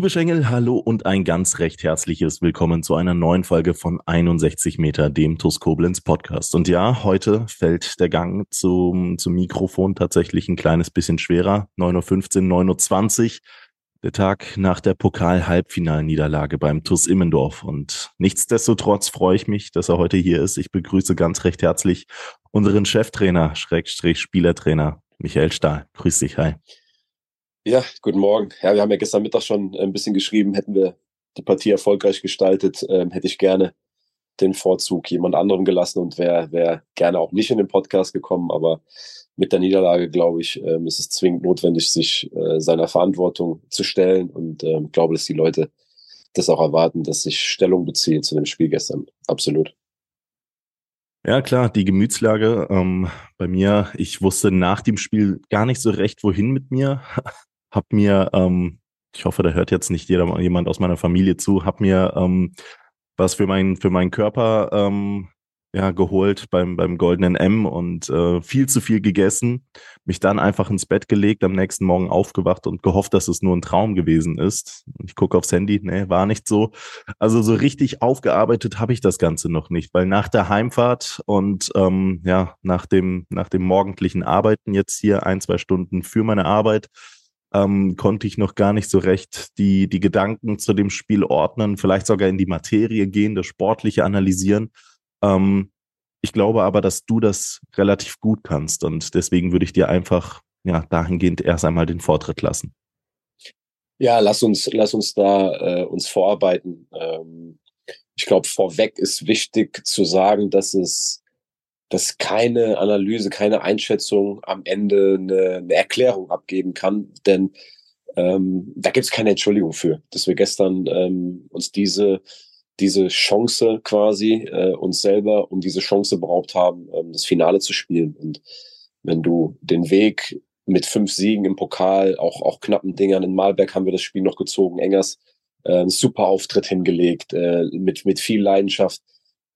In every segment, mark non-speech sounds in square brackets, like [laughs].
Liebe Schengel, hallo und ein ganz recht herzliches Willkommen zu einer neuen Folge von 61 Meter, dem TUS Koblenz Podcast. Und ja, heute fällt der Gang zum, zum Mikrofon tatsächlich ein kleines bisschen schwerer. 9.15 Uhr, 9.20 Uhr, der Tag nach der Pokal-Halbfinalniederlage beim TUS Immendorf. Und nichtsdestotrotz freue ich mich, dass er heute hier ist. Ich begrüße ganz recht herzlich unseren Cheftrainer, Schrägstrich Spielertrainer, Michael Stahl. Grüß dich, hi. Ja, guten Morgen. Ja, wir haben ja gestern Mittag schon ein bisschen geschrieben, hätten wir die Partie erfolgreich gestaltet, ähm, hätte ich gerne den Vorzug jemand anderem gelassen und wäre wär gerne auch nicht in den Podcast gekommen. Aber mit der Niederlage, glaube ich, ähm, ist es zwingend notwendig, sich äh, seiner Verantwortung zu stellen. Und ähm, glaube, dass die Leute das auch erwarten, dass ich Stellung beziehe zu dem Spiel gestern. Absolut. Ja, klar, die Gemütslage ähm, bei mir, ich wusste nach dem Spiel gar nicht so recht, wohin mit mir. Hab mir, ähm, ich hoffe, da hört jetzt nicht jeder, jemand aus meiner Familie zu, hab mir ähm, was für, mein, für meinen Körper ähm, ja, geholt beim, beim Goldenen M und äh, viel zu viel gegessen, mich dann einfach ins Bett gelegt, am nächsten Morgen aufgewacht und gehofft, dass es nur ein Traum gewesen ist. Ich gucke aufs Handy, nee, war nicht so. Also so richtig aufgearbeitet habe ich das Ganze noch nicht, weil nach der Heimfahrt und ähm, ja, nach dem, nach dem morgendlichen Arbeiten jetzt hier ein, zwei Stunden für meine Arbeit, ähm, konnte ich noch gar nicht so recht die, die Gedanken zu dem Spiel ordnen, vielleicht sogar in die Materie gehen, das Sportliche analysieren. Ähm, ich glaube aber, dass du das relativ gut kannst und deswegen würde ich dir einfach ja dahingehend erst einmal den Vortritt lassen. Ja, lass uns, lass uns da äh, uns vorarbeiten. Ähm, ich glaube, vorweg ist wichtig zu sagen, dass es dass keine Analyse, keine Einschätzung am Ende eine, eine Erklärung abgeben kann, denn ähm, da gibt es keine Entschuldigung für, dass wir gestern ähm, uns diese diese Chance quasi äh, uns selber um diese Chance beraubt haben, ähm, das Finale zu spielen. Und wenn du den Weg mit fünf Siegen im Pokal, auch auch knappen Dingern in Malberg haben wir das Spiel noch gezogen, Engers äh, super Auftritt hingelegt äh, mit mit viel Leidenschaft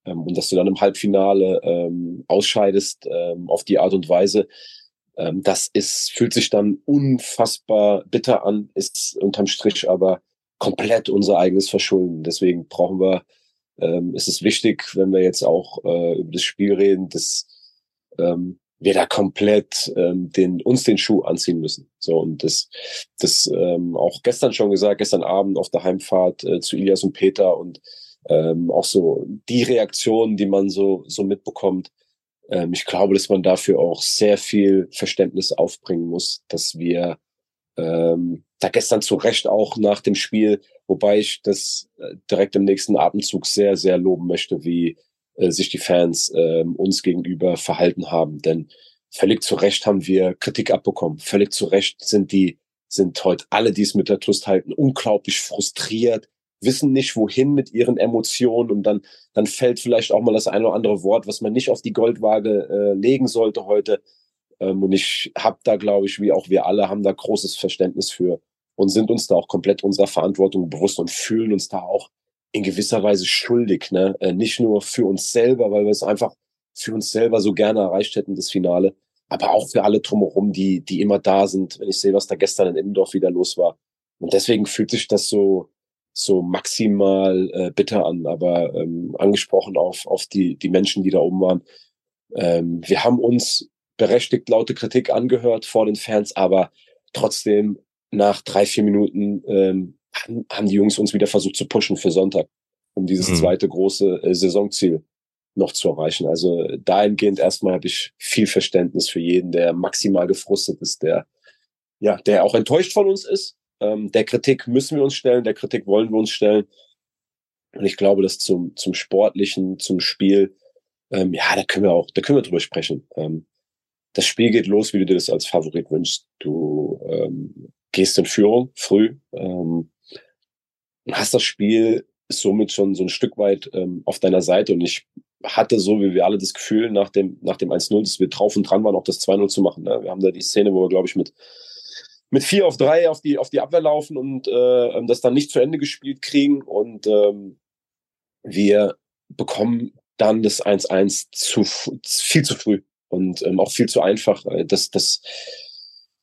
ähm, und dass du dann im Halbfinale ähm, ausscheidest ähm, auf die Art und Weise, ähm, das ist, fühlt sich dann unfassbar bitter an, ist unterm Strich aber komplett unser eigenes Verschulden. Deswegen brauchen wir, ähm, ist es wichtig, wenn wir jetzt auch äh, über das Spiel reden, dass ähm, wir da komplett ähm, den, uns den Schuh anziehen müssen. So und das, das ähm, auch gestern schon gesagt, gestern Abend auf der Heimfahrt äh, zu Ilias und Peter und ähm, auch so die Reaktionen, die man so, so mitbekommt. Ähm, ich glaube, dass man dafür auch sehr viel Verständnis aufbringen muss, dass wir ähm, da gestern zu Recht auch nach dem Spiel, wobei ich das äh, direkt im nächsten Atemzug sehr, sehr loben möchte, wie äh, sich die Fans äh, uns gegenüber verhalten haben. Denn völlig zu Recht haben wir Kritik abbekommen. Völlig zu Recht sind die, sind heute alle, die es mit der Trust halten, unglaublich frustriert, wissen nicht, wohin mit ihren Emotionen und dann, dann fällt vielleicht auch mal das eine oder andere Wort, was man nicht auf die Goldwaage äh, legen sollte heute. Ähm, und ich habe da, glaube ich, wie auch wir alle, haben da großes Verständnis für und sind uns da auch komplett unserer Verantwortung bewusst und fühlen uns da auch in gewisser Weise schuldig. Ne? Äh, nicht nur für uns selber, weil wir es einfach für uns selber so gerne erreicht hätten, das Finale, aber auch für alle drumherum, die, die immer da sind, wenn ich sehe, was da gestern in Immendorf wieder los war. Und deswegen fühlt sich das so, so maximal äh, bitter an, aber ähm, angesprochen auf, auf die, die Menschen, die da oben waren. Ähm, wir haben uns berechtigt laute Kritik angehört vor den Fans, aber trotzdem nach drei, vier Minuten ähm, haben die Jungs uns wieder versucht zu pushen für Sonntag, um dieses mhm. zweite große äh, Saisonziel noch zu erreichen. Also dahingehend erstmal habe ich viel Verständnis für jeden, der maximal gefrustet ist, der ja, der auch enttäuscht von uns ist, ähm, der Kritik müssen wir uns stellen, der Kritik wollen wir uns stellen. Und ich glaube, dass zum, zum Sportlichen, zum Spiel, ähm, ja, da können wir auch, da können wir drüber sprechen. Ähm, das Spiel geht los, wie du dir das als Favorit wünschst. Du ähm, gehst in Führung früh, ähm, hast das Spiel somit schon so ein Stück weit ähm, auf deiner Seite. Und ich hatte so, wie wir alle das Gefühl nach dem, nach dem 1-0, dass wir drauf und dran waren, auch das 2-0 zu machen. Ne? Wir haben da die Szene, wo wir, glaube ich, mit, mit 4 auf 3 auf die, auf die Abwehr laufen und äh, das dann nicht zu Ende gespielt kriegen. Und ähm, wir bekommen dann das 1-1 zu viel zu früh und ähm, auch viel zu einfach. Das, das,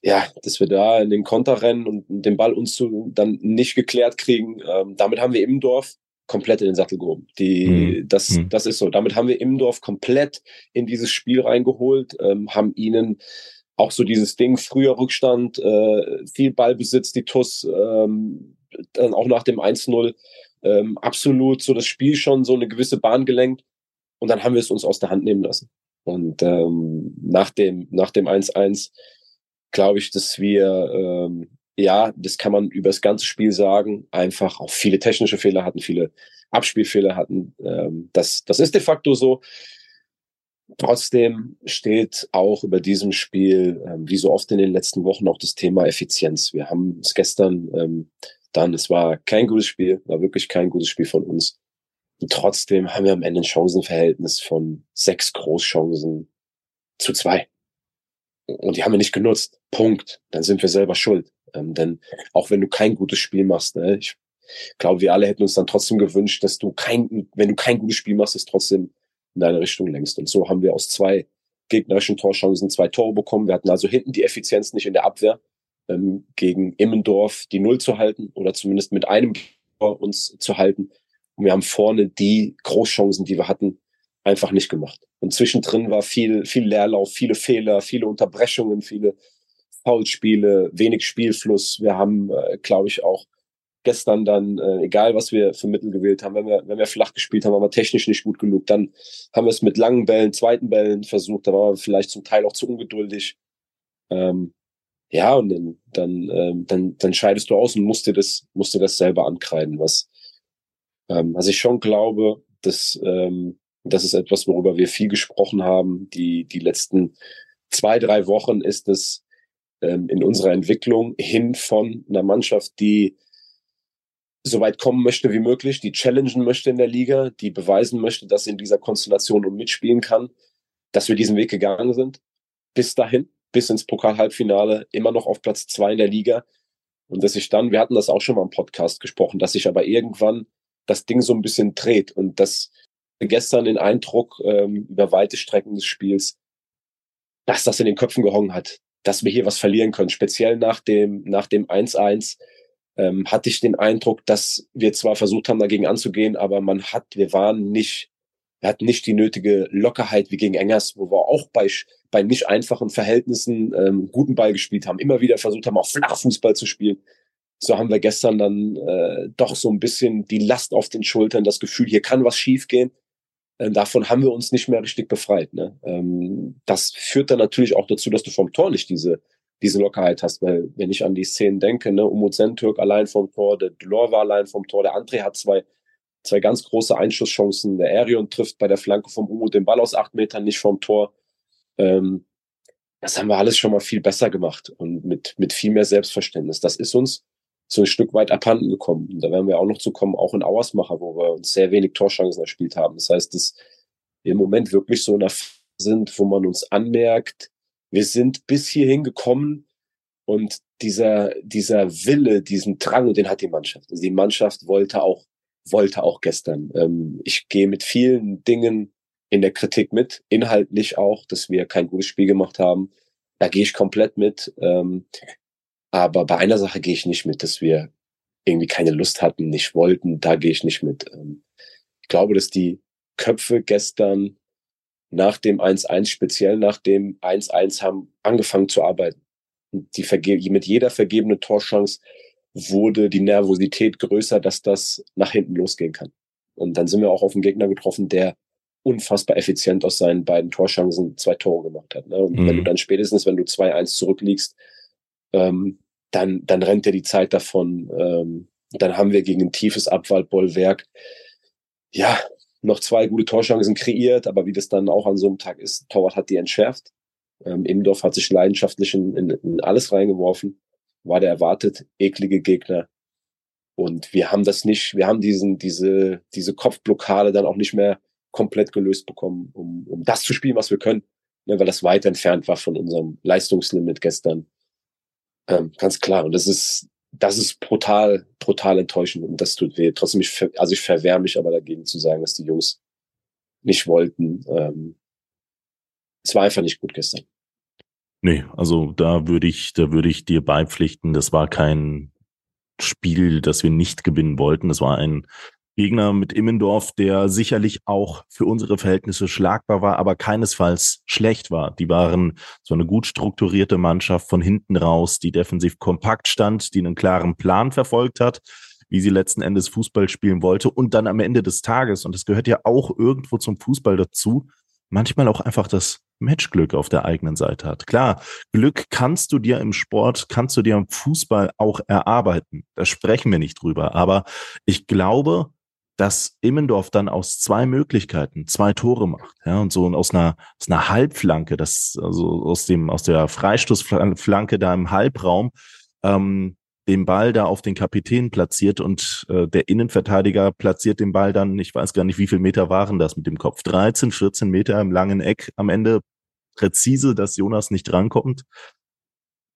ja, dass wir da in den Konter rennen und den Ball uns zu, dann nicht geklärt kriegen. Ähm, damit haben wir im Dorf komplett in den Sattel gehoben. Die, mhm. das, mhm. das ist so. Damit haben wir im Dorf komplett in dieses Spiel reingeholt, ähm, haben ihnen auch so dieses Ding, früher Rückstand, äh, viel Ballbesitz, die TUS, ähm, dann auch nach dem 1-0, ähm, absolut so das Spiel schon so eine gewisse Bahn gelenkt. Und dann haben wir es uns aus der Hand nehmen lassen. Und ähm, nach dem nach dem 1-1 glaube ich, dass wir ähm, ja, das kann man über das ganze Spiel sagen, einfach auch viele technische Fehler hatten, viele Abspielfehler hatten. Ähm, das, das ist de facto so. Trotzdem steht auch über diesem Spiel, ähm, wie so oft in den letzten Wochen, auch das Thema Effizienz. Wir haben es gestern ähm, dann, es war kein gutes Spiel, war wirklich kein gutes Spiel von uns. Und trotzdem haben wir am Ende ein Chancenverhältnis von sechs Großchancen zu zwei. Und die haben wir nicht genutzt. Punkt. Dann sind wir selber schuld. Ähm, denn auch wenn du kein gutes Spiel machst, ne, ich glaube, wir alle hätten uns dann trotzdem gewünscht, dass du kein, wenn du kein gutes Spiel machst, es trotzdem in deine Richtung lenkst. Und so haben wir aus zwei gegnerischen Torchancen zwei Tore bekommen. Wir hatten also hinten die Effizienz nicht in der Abwehr, ähm, gegen Immendorf die Null zu halten oder zumindest mit einem Tor uns zu halten. Und wir haben vorne die Großchancen, die wir hatten, einfach nicht gemacht. Und zwischendrin war viel, viel Leerlauf, viele Fehler, viele Unterbrechungen, viele Foulspiele, wenig Spielfluss. Wir haben, äh, glaube ich, auch gestern dann, äh, egal was wir für Mittel gewählt haben, wenn wir, wenn wir flach gespielt haben, waren wir technisch nicht gut genug. Dann haben wir es mit langen Bällen, zweiten Bällen versucht, da waren wir vielleicht zum Teil auch zu ungeduldig. Ähm, ja, und dann, dann, ähm, dann, dann scheidest du aus und musst dir das, musst dir das selber ankreiden, was, ähm, was ich schon glaube, dass, ähm, das ist etwas, worüber wir viel gesprochen haben. Die, die letzten zwei, drei Wochen ist es, ähm, in unserer Entwicklung hin von einer Mannschaft, die so weit kommen möchte wie möglich, die challengen möchte in der Liga, die beweisen möchte, dass sie in dieser Konstellation und mitspielen kann, dass wir diesen Weg gegangen sind. Bis dahin, bis ins Pokal-Halbfinale, immer noch auf Platz zwei in der Liga. Und dass sich dann, wir hatten das auch schon mal im Podcast gesprochen, dass sich aber irgendwann das Ding so ein bisschen dreht und dass gestern den Eindruck ähm, über weite Strecken des Spiels, dass das in den Köpfen gehongen hat dass wir hier was verlieren können. Speziell nach dem nach dem 1-1 ähm, hatte ich den Eindruck, dass wir zwar versucht haben, dagegen anzugehen, aber man hat, wir waren nicht, wir hatten nicht die nötige Lockerheit wie gegen Engers, wo wir auch bei, bei nicht einfachen Verhältnissen ähm, guten Ball gespielt haben, immer wieder versucht haben, auch Flachfußball zu spielen. So haben wir gestern dann äh, doch so ein bisschen die Last auf den Schultern, das Gefühl, hier kann was schiefgehen. Äh, davon haben wir uns nicht mehr richtig befreit. Ne? Ähm, das führt dann natürlich auch dazu, dass du vom Tor nicht diese, diese Lockerheit hast, weil wenn ich an die Szenen denke, ne, Umut Sentürk allein vom Tor, der Delor war allein vom Tor, der André hat zwei, zwei ganz große Einschusschancen, der Arion trifft bei der Flanke vom Umut den Ball aus acht Metern nicht vom Tor. Ähm, das haben wir alles schon mal viel besser gemacht und mit, mit viel mehr Selbstverständnis. Das ist uns so ein Stück weit abhanden gekommen. Und da werden wir auch noch zu kommen, auch in Auersmacher, wo wir uns sehr wenig Torchancen erspielt haben. Das heißt, dass wir im Moment wirklich so nach sind, wo man uns anmerkt, wir sind bis hierhin gekommen und dieser, dieser Wille, diesen Drang, den hat die Mannschaft. Also die Mannschaft wollte auch, wollte auch gestern. Ähm, ich gehe mit vielen Dingen in der Kritik mit, inhaltlich auch, dass wir kein gutes Spiel gemacht haben. Da gehe ich komplett mit. Ähm, aber bei einer Sache gehe ich nicht mit, dass wir irgendwie keine Lust hatten, nicht wollten. Da gehe ich nicht mit. Ähm, ich glaube, dass die Köpfe gestern nach dem 1-1, speziell nach dem 1-1, haben angefangen zu arbeiten. Die verge mit jeder vergebenen Torchance wurde die Nervosität größer, dass das nach hinten losgehen kann. Und dann sind wir auch auf einen Gegner getroffen, der unfassbar effizient aus seinen beiden Torchancen zwei Tore gemacht hat. Ne? Und mhm. wenn du dann spätestens, wenn du 2-1 zurückliegst, ähm, dann, dann rennt dir die Zeit davon. Ähm, dann haben wir gegen ein tiefes Abwaldbollwerk, ja, noch zwei gute Torchancen kreiert, aber wie das dann auch an so einem Tag ist, Torwart hat die entschärft. Ähm, Imdorf hat sich leidenschaftlich in, in, in alles reingeworfen. War der erwartet eklige Gegner. Und wir haben das nicht, wir haben diesen, diese, diese Kopfblockade dann auch nicht mehr komplett gelöst bekommen, um, um das zu spielen, was wir können, ne, weil das weit entfernt war von unserem Leistungslimit gestern. Ähm, ganz klar. Und das ist, das ist brutal, brutal enttäuschend und das tut weh. Trotzdem, ich, also ich verwehre mich aber dagegen zu sagen, dass die Jungs nicht wollten. Ähm, es war einfach nicht gut gestern. Nee, also da würde ich, da würde ich dir beipflichten, das war kein Spiel, das wir nicht gewinnen wollten. Das war ein Gegner mit Immendorf, der sicherlich auch für unsere Verhältnisse schlagbar war, aber keinesfalls schlecht war. Die waren so eine gut strukturierte Mannschaft von hinten raus, die defensiv kompakt stand, die einen klaren Plan verfolgt hat, wie sie letzten Endes Fußball spielen wollte und dann am Ende des Tages, und das gehört ja auch irgendwo zum Fußball dazu, manchmal auch einfach das Matchglück auf der eigenen Seite hat. Klar, Glück kannst du dir im Sport, kannst du dir im Fußball auch erarbeiten. Da sprechen wir nicht drüber. Aber ich glaube, dass Immendorf dann aus zwei Möglichkeiten zwei Tore macht, ja, und so aus einer, aus einer Halbflanke, das, also aus dem, aus der Freistoßflanke da im Halbraum, ähm, den Ball da auf den Kapitän platziert und äh, der Innenverteidiger platziert den Ball dann, ich weiß gar nicht, wie viele Meter waren das mit dem Kopf, 13, 14 Meter im langen Eck am Ende präzise, dass Jonas nicht drankommt.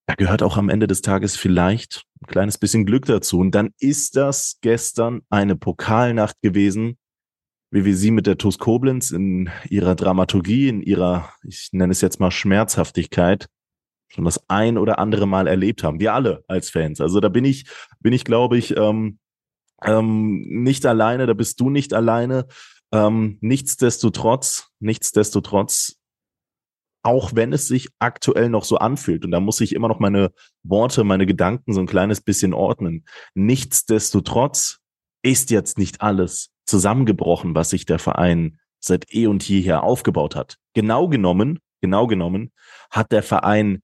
Da gehört auch am Ende des Tages vielleicht ein kleines bisschen Glück dazu. Und dann ist das gestern eine Pokalnacht gewesen, wie wir sie mit der TuS Koblenz in ihrer Dramaturgie, in ihrer, ich nenne es jetzt mal Schmerzhaftigkeit, schon das ein oder andere Mal erlebt haben. Wir alle als Fans. Also da bin ich, bin ich, glaube ich, ähm, ähm, nicht alleine, da bist du nicht alleine. Ähm, nichtsdestotrotz, nichtsdestotrotz auch wenn es sich aktuell noch so anfühlt. Und da muss ich immer noch meine Worte, meine Gedanken so ein kleines bisschen ordnen. Nichtsdestotrotz ist jetzt nicht alles zusammengebrochen, was sich der Verein seit eh und jeher aufgebaut hat. Genau genommen, genau genommen, hat der Verein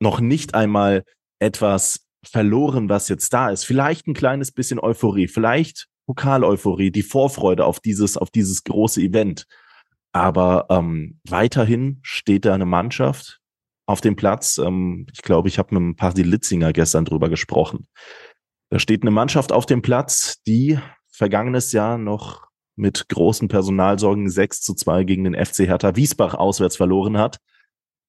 noch nicht einmal etwas verloren, was jetzt da ist. Vielleicht ein kleines bisschen Euphorie, vielleicht Pokaleuphorie, die Vorfreude auf dieses, auf dieses große Event. Aber ähm, weiterhin steht da eine Mannschaft auf dem Platz. Ähm, ich glaube, ich habe mit ein paar Litzinger gestern drüber gesprochen. Da steht eine Mannschaft auf dem Platz, die vergangenes Jahr noch mit großen Personalsorgen 6 zu 2 gegen den FC Hertha Wiesbach auswärts verloren hat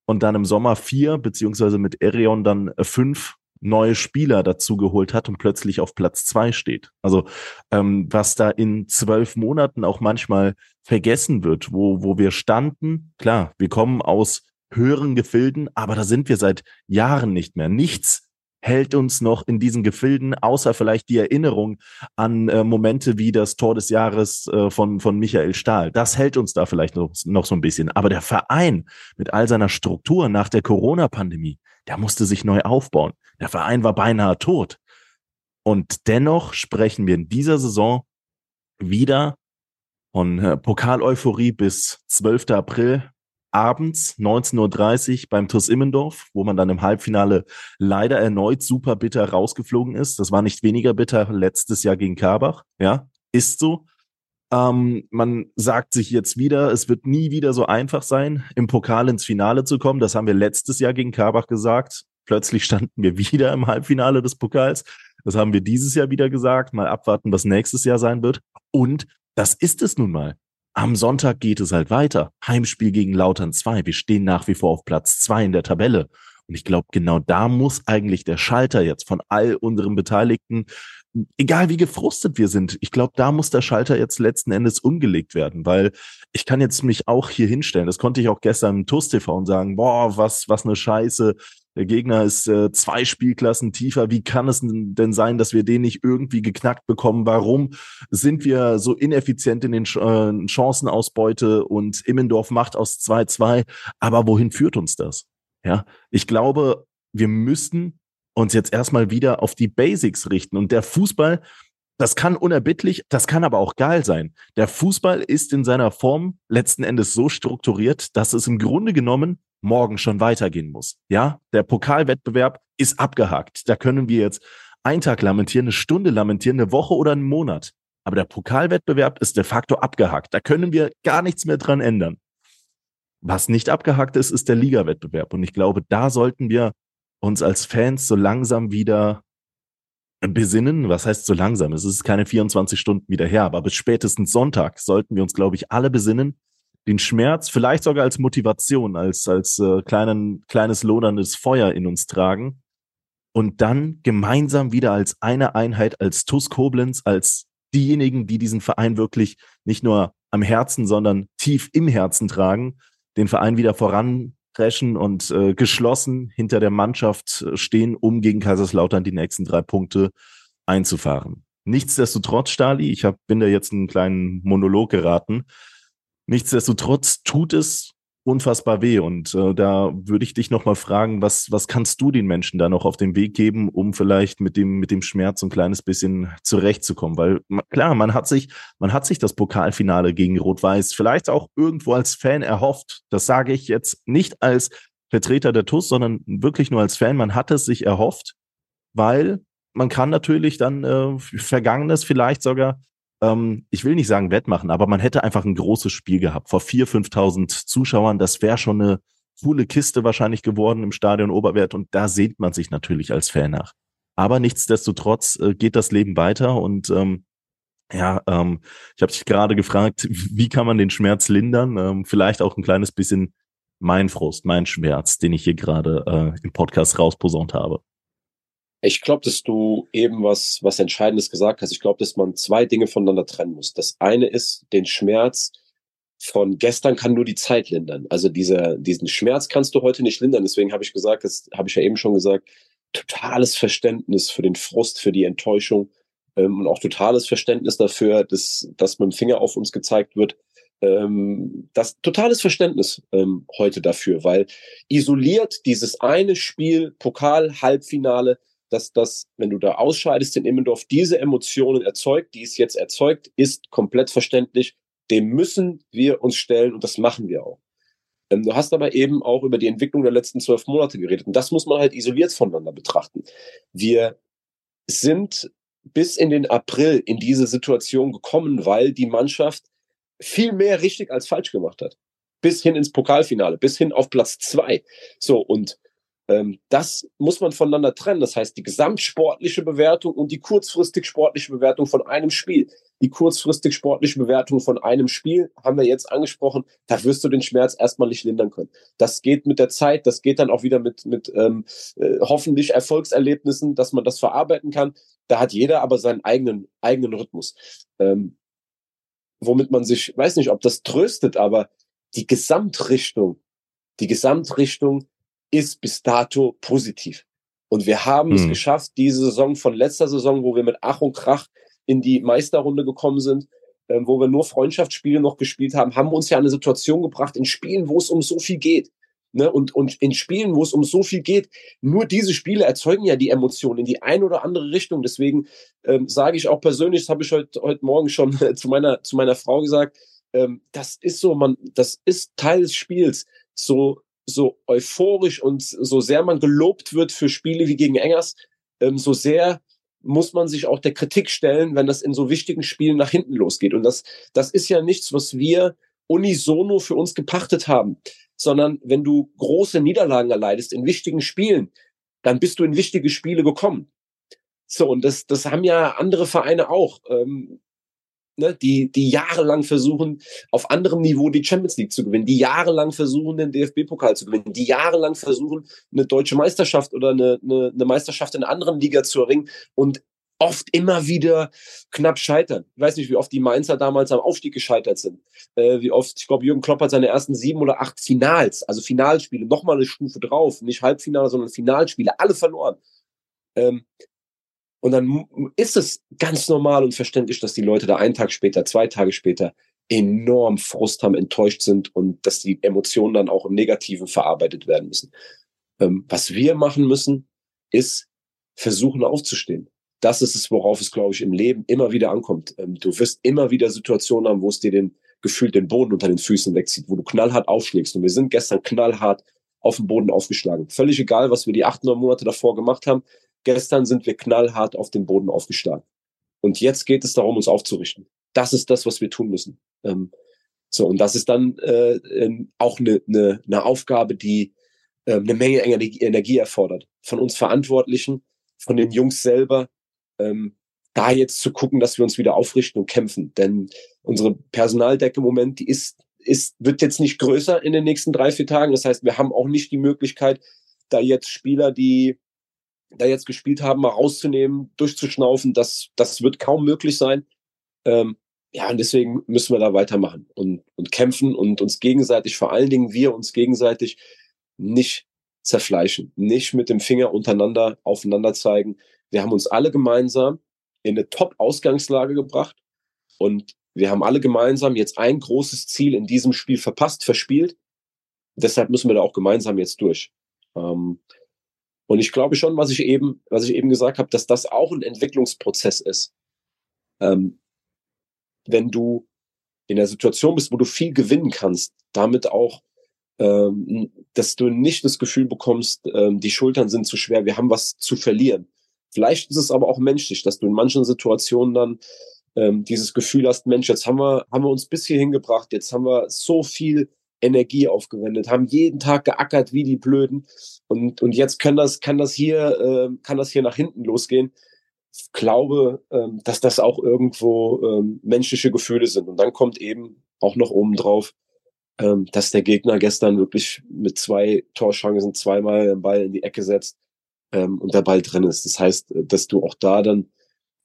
und dann im Sommer vier, beziehungsweise mit Erion dann fünf neue Spieler dazu geholt hat und plötzlich auf Platz zwei steht. Also ähm, was da in zwölf Monaten auch manchmal vergessen wird, wo, wo wir standen, klar, wir kommen aus höheren Gefilden, aber da sind wir seit Jahren nicht mehr. Nichts hält uns noch in diesen Gefilden, außer vielleicht die Erinnerung an äh, Momente wie das Tor des Jahres äh, von, von Michael Stahl. Das hält uns da vielleicht noch, noch so ein bisschen. Aber der Verein mit all seiner Struktur nach der Corona-Pandemie, der musste sich neu aufbauen. Der Verein war beinahe tot. Und dennoch sprechen wir in dieser Saison wieder von äh, Pokaleuphorie bis 12. April abends 19.30 Uhr beim TuS Immendorf, wo man dann im Halbfinale leider erneut super bitter rausgeflogen ist. Das war nicht weniger bitter letztes Jahr gegen Karbach. Ja, ist so. Ähm, man sagt sich jetzt wieder, es wird nie wieder so einfach sein, im Pokal ins Finale zu kommen. Das haben wir letztes Jahr gegen Karbach gesagt. Plötzlich [laughs] standen wir wieder im Halbfinale des Pokals. Das haben wir dieses Jahr wieder gesagt. Mal abwarten, was nächstes Jahr sein wird. Und das ist es nun mal. Am Sonntag geht es halt weiter. Heimspiel gegen Lautern 2. Wir stehen nach wie vor auf Platz 2 in der Tabelle. Und ich glaube, genau da muss eigentlich der Schalter jetzt von all unseren Beteiligten egal wie gefrustet wir sind, ich glaube, da muss der Schalter jetzt letzten Endes umgelegt werden, weil ich kann jetzt mich auch hier hinstellen. Das konnte ich auch gestern im TUS TV und sagen, boah, was, was eine Scheiße. Der Gegner ist äh, zwei Spielklassen tiefer. Wie kann es denn sein, dass wir den nicht irgendwie geknackt bekommen? Warum sind wir so ineffizient in den Ch äh, Chancenausbeute und Immendorf macht aus 2-2? Aber wohin führt uns das? Ja, ich glaube, wir müssen uns jetzt erstmal wieder auf die Basics richten. Und der Fußball, das kann unerbittlich, das kann aber auch geil sein. Der Fußball ist in seiner Form letzten Endes so strukturiert, dass es im Grunde genommen morgen schon weitergehen muss. Ja, der Pokalwettbewerb ist abgehakt. Da können wir jetzt einen Tag lamentieren, eine Stunde lamentieren, eine Woche oder einen Monat. Aber der Pokalwettbewerb ist de facto abgehakt. Da können wir gar nichts mehr dran ändern. Was nicht abgehakt ist, ist der Ligawettbewerb. Und ich glaube, da sollten wir uns als Fans so langsam wieder besinnen. Was heißt so langsam? Es ist keine 24 Stunden wieder her, aber bis spätestens Sonntag sollten wir uns, glaube ich, alle besinnen, den Schmerz vielleicht sogar als Motivation, als, als äh, kleinen, kleines loderndes Feuer in uns tragen und dann gemeinsam wieder als eine Einheit, als TUS Koblenz, als diejenigen, die diesen Verein wirklich nicht nur am Herzen, sondern tief im Herzen tragen, den Verein wieder voranpreschen und äh, geschlossen hinter der Mannschaft stehen, um gegen Kaiserslautern die nächsten drei Punkte einzufahren. Nichtsdestotrotz, Stali, ich hab, bin da jetzt einen kleinen Monolog geraten. Nichtsdestotrotz tut es unfassbar weh. Und äh, da würde ich dich nochmal fragen, was, was kannst du den Menschen da noch auf den Weg geben, um vielleicht mit dem, mit dem Schmerz ein kleines bisschen zurechtzukommen? Weil klar, man hat sich, man hat sich das Pokalfinale gegen Rot-Weiß vielleicht auch irgendwo als Fan erhofft. Das sage ich jetzt nicht als Vertreter der TUS, sondern wirklich nur als Fan. Man hat es sich erhofft, weil man kann natürlich dann äh, Vergangenes vielleicht sogar ähm, ich will nicht sagen wettmachen, aber man hätte einfach ein großes Spiel gehabt vor 4.000, 5.000 Zuschauern. Das wäre schon eine coole Kiste wahrscheinlich geworden im Stadion Oberwert und da sehnt man sich natürlich als Fan nach. Aber nichtsdestotrotz äh, geht das Leben weiter und ähm, ja, ähm, ich habe dich gerade gefragt, [laughs] wie kann man den Schmerz lindern? Ähm, vielleicht auch ein kleines bisschen mein Frust, mein Schmerz, den ich hier gerade äh, im Podcast rausposaunt habe. Ich glaube, dass du eben was, was Entscheidendes gesagt hast. Ich glaube, dass man zwei Dinge voneinander trennen muss. Das eine ist den Schmerz von gestern kann nur die Zeit lindern. Also dieser, diesen Schmerz kannst du heute nicht lindern. Deswegen habe ich gesagt, das habe ich ja eben schon gesagt, totales Verständnis für den Frust, für die Enttäuschung ähm, und auch totales Verständnis dafür, dass, dass mit dem Finger auf uns gezeigt wird. Ähm, das totales Verständnis ähm, heute dafür, weil isoliert dieses eine Spiel, Pokal, Halbfinale, dass das, wenn du da ausscheidest in Immendorf, diese Emotionen erzeugt, die es jetzt erzeugt, ist komplett verständlich. Dem müssen wir uns stellen und das machen wir auch. Ähm, du hast aber eben auch über die Entwicklung der letzten zwölf Monate geredet und das muss man halt isoliert voneinander betrachten. Wir sind bis in den April in diese Situation gekommen, weil die Mannschaft viel mehr richtig als falsch gemacht hat. Bis hin ins Pokalfinale, bis hin auf Platz zwei. So, und das muss man voneinander trennen. Das heißt, die gesamtsportliche Bewertung und die kurzfristig sportliche Bewertung von einem Spiel. Die kurzfristig sportliche Bewertung von einem Spiel haben wir jetzt angesprochen. Da wirst du den Schmerz erstmal nicht lindern können. Das geht mit der Zeit. Das geht dann auch wieder mit, mit ähm, äh, hoffentlich Erfolgserlebnissen, dass man das verarbeiten kann. Da hat jeder aber seinen eigenen, eigenen Rhythmus. Ähm, womit man sich, weiß nicht, ob das tröstet, aber die Gesamtrichtung, die Gesamtrichtung ist bis dato positiv. Und wir haben hm. es geschafft, diese Saison von letzter Saison, wo wir mit Ach und Krach in die Meisterrunde gekommen sind, äh, wo wir nur Freundschaftsspiele noch gespielt haben, haben wir uns ja eine Situation gebracht in Spielen, wo es um so viel geht. Ne? Und, und in Spielen, wo es um so viel geht, nur diese Spiele erzeugen ja die Emotionen in die eine oder andere Richtung. Deswegen ähm, sage ich auch persönlich, das habe ich heute, heute Morgen schon [laughs] zu meiner, zu meiner Frau gesagt, ähm, das ist so, man, das ist Teil des Spiels. So so euphorisch und so sehr man gelobt wird für Spiele wie gegen Engers, ähm, so sehr muss man sich auch der Kritik stellen, wenn das in so wichtigen Spielen nach hinten losgeht. Und das, das ist ja nichts, was wir unisono für uns gepachtet haben, sondern wenn du große Niederlagen erleidest in wichtigen Spielen, dann bist du in wichtige Spiele gekommen. So, und das, das haben ja andere Vereine auch. Ähm, ne, die, die jahrelang versuchen, auf anderem Niveau die Champions League zu gewinnen, die jahrelang versuchen, den DFB-Pokal zu gewinnen, die jahrelang versuchen, eine deutsche Meisterschaft oder eine, eine, eine Meisterschaft in einer anderen Liga zu erringen und oft immer wieder knapp scheitern. Ich weiß nicht, wie oft die Mainzer damals am Aufstieg gescheitert sind. Äh, wie oft, ich glaube, Jürgen Klopp hat seine ersten sieben oder acht Finals, also Finalspiele, nochmal eine Stufe drauf, nicht Halbfinale, sondern Finalspiele, alle verloren. Ähm, und dann ist es ganz normal und verständlich, dass die Leute da einen Tag später, zwei Tage später enorm Frust haben, enttäuscht sind und dass die Emotionen dann auch im Negativen verarbeitet werden müssen. Ähm, was wir machen müssen, ist versuchen aufzustehen. Das ist es, worauf es, glaube ich, im Leben immer wieder ankommt. Ähm, du wirst immer wieder Situationen haben, wo es dir den gefühlt den Boden unter den Füßen wegzieht, wo du knallhart aufschlägst. Und wir sind gestern knallhart auf den Boden aufgeschlagen. Völlig egal, was wir die acht, neun Monate davor gemacht haben. Gestern sind wir knallhart auf den Boden aufgeschlagen. Und jetzt geht es darum, uns aufzurichten. Das ist das, was wir tun müssen. Ähm, so, und das ist dann äh, ähm, auch eine, eine, eine Aufgabe, die äh, eine Menge Energie, Energie erfordert. Von uns Verantwortlichen, von den Jungs selber, ähm, da jetzt zu gucken, dass wir uns wieder aufrichten und kämpfen. Denn unsere Personaldecke im Moment, die ist, ist, wird jetzt nicht größer in den nächsten drei, vier Tagen. Das heißt, wir haben auch nicht die Möglichkeit, da jetzt Spieler, die da jetzt gespielt haben, mal rauszunehmen, durchzuschnaufen. Das, das wird kaum möglich sein. Ähm, ja, und deswegen müssen wir da weitermachen und, und kämpfen und uns gegenseitig, vor allen Dingen wir uns gegenseitig nicht zerfleischen, nicht mit dem Finger untereinander aufeinander zeigen. Wir haben uns alle gemeinsam in eine Top-Ausgangslage gebracht und wir haben alle gemeinsam jetzt ein großes Ziel in diesem Spiel verpasst, verspielt. Deshalb müssen wir da auch gemeinsam jetzt durch. Ähm, und ich glaube schon, was ich eben, was ich eben gesagt habe, dass das auch ein Entwicklungsprozess ist. Ähm, wenn du in der Situation bist, wo du viel gewinnen kannst, damit auch, ähm, dass du nicht das Gefühl bekommst, ähm, die Schultern sind zu schwer, wir haben was zu verlieren. Vielleicht ist es aber auch menschlich, dass du in manchen Situationen dann ähm, dieses Gefühl hast, Mensch, jetzt haben wir, haben wir uns bis hier hingebracht, jetzt haben wir so viel Energie aufgewendet, haben jeden Tag geackert wie die Blöden und, und jetzt kann das, kann das hier, äh, kann das hier nach hinten losgehen glaube, ähm, dass das auch irgendwo ähm, menschliche Gefühle sind. Und dann kommt eben auch noch oben drauf, ähm, dass der Gegner gestern wirklich mit zwei Torchancen zweimal den Ball in die Ecke setzt ähm, und der Ball drin ist. Das heißt, dass du auch da dann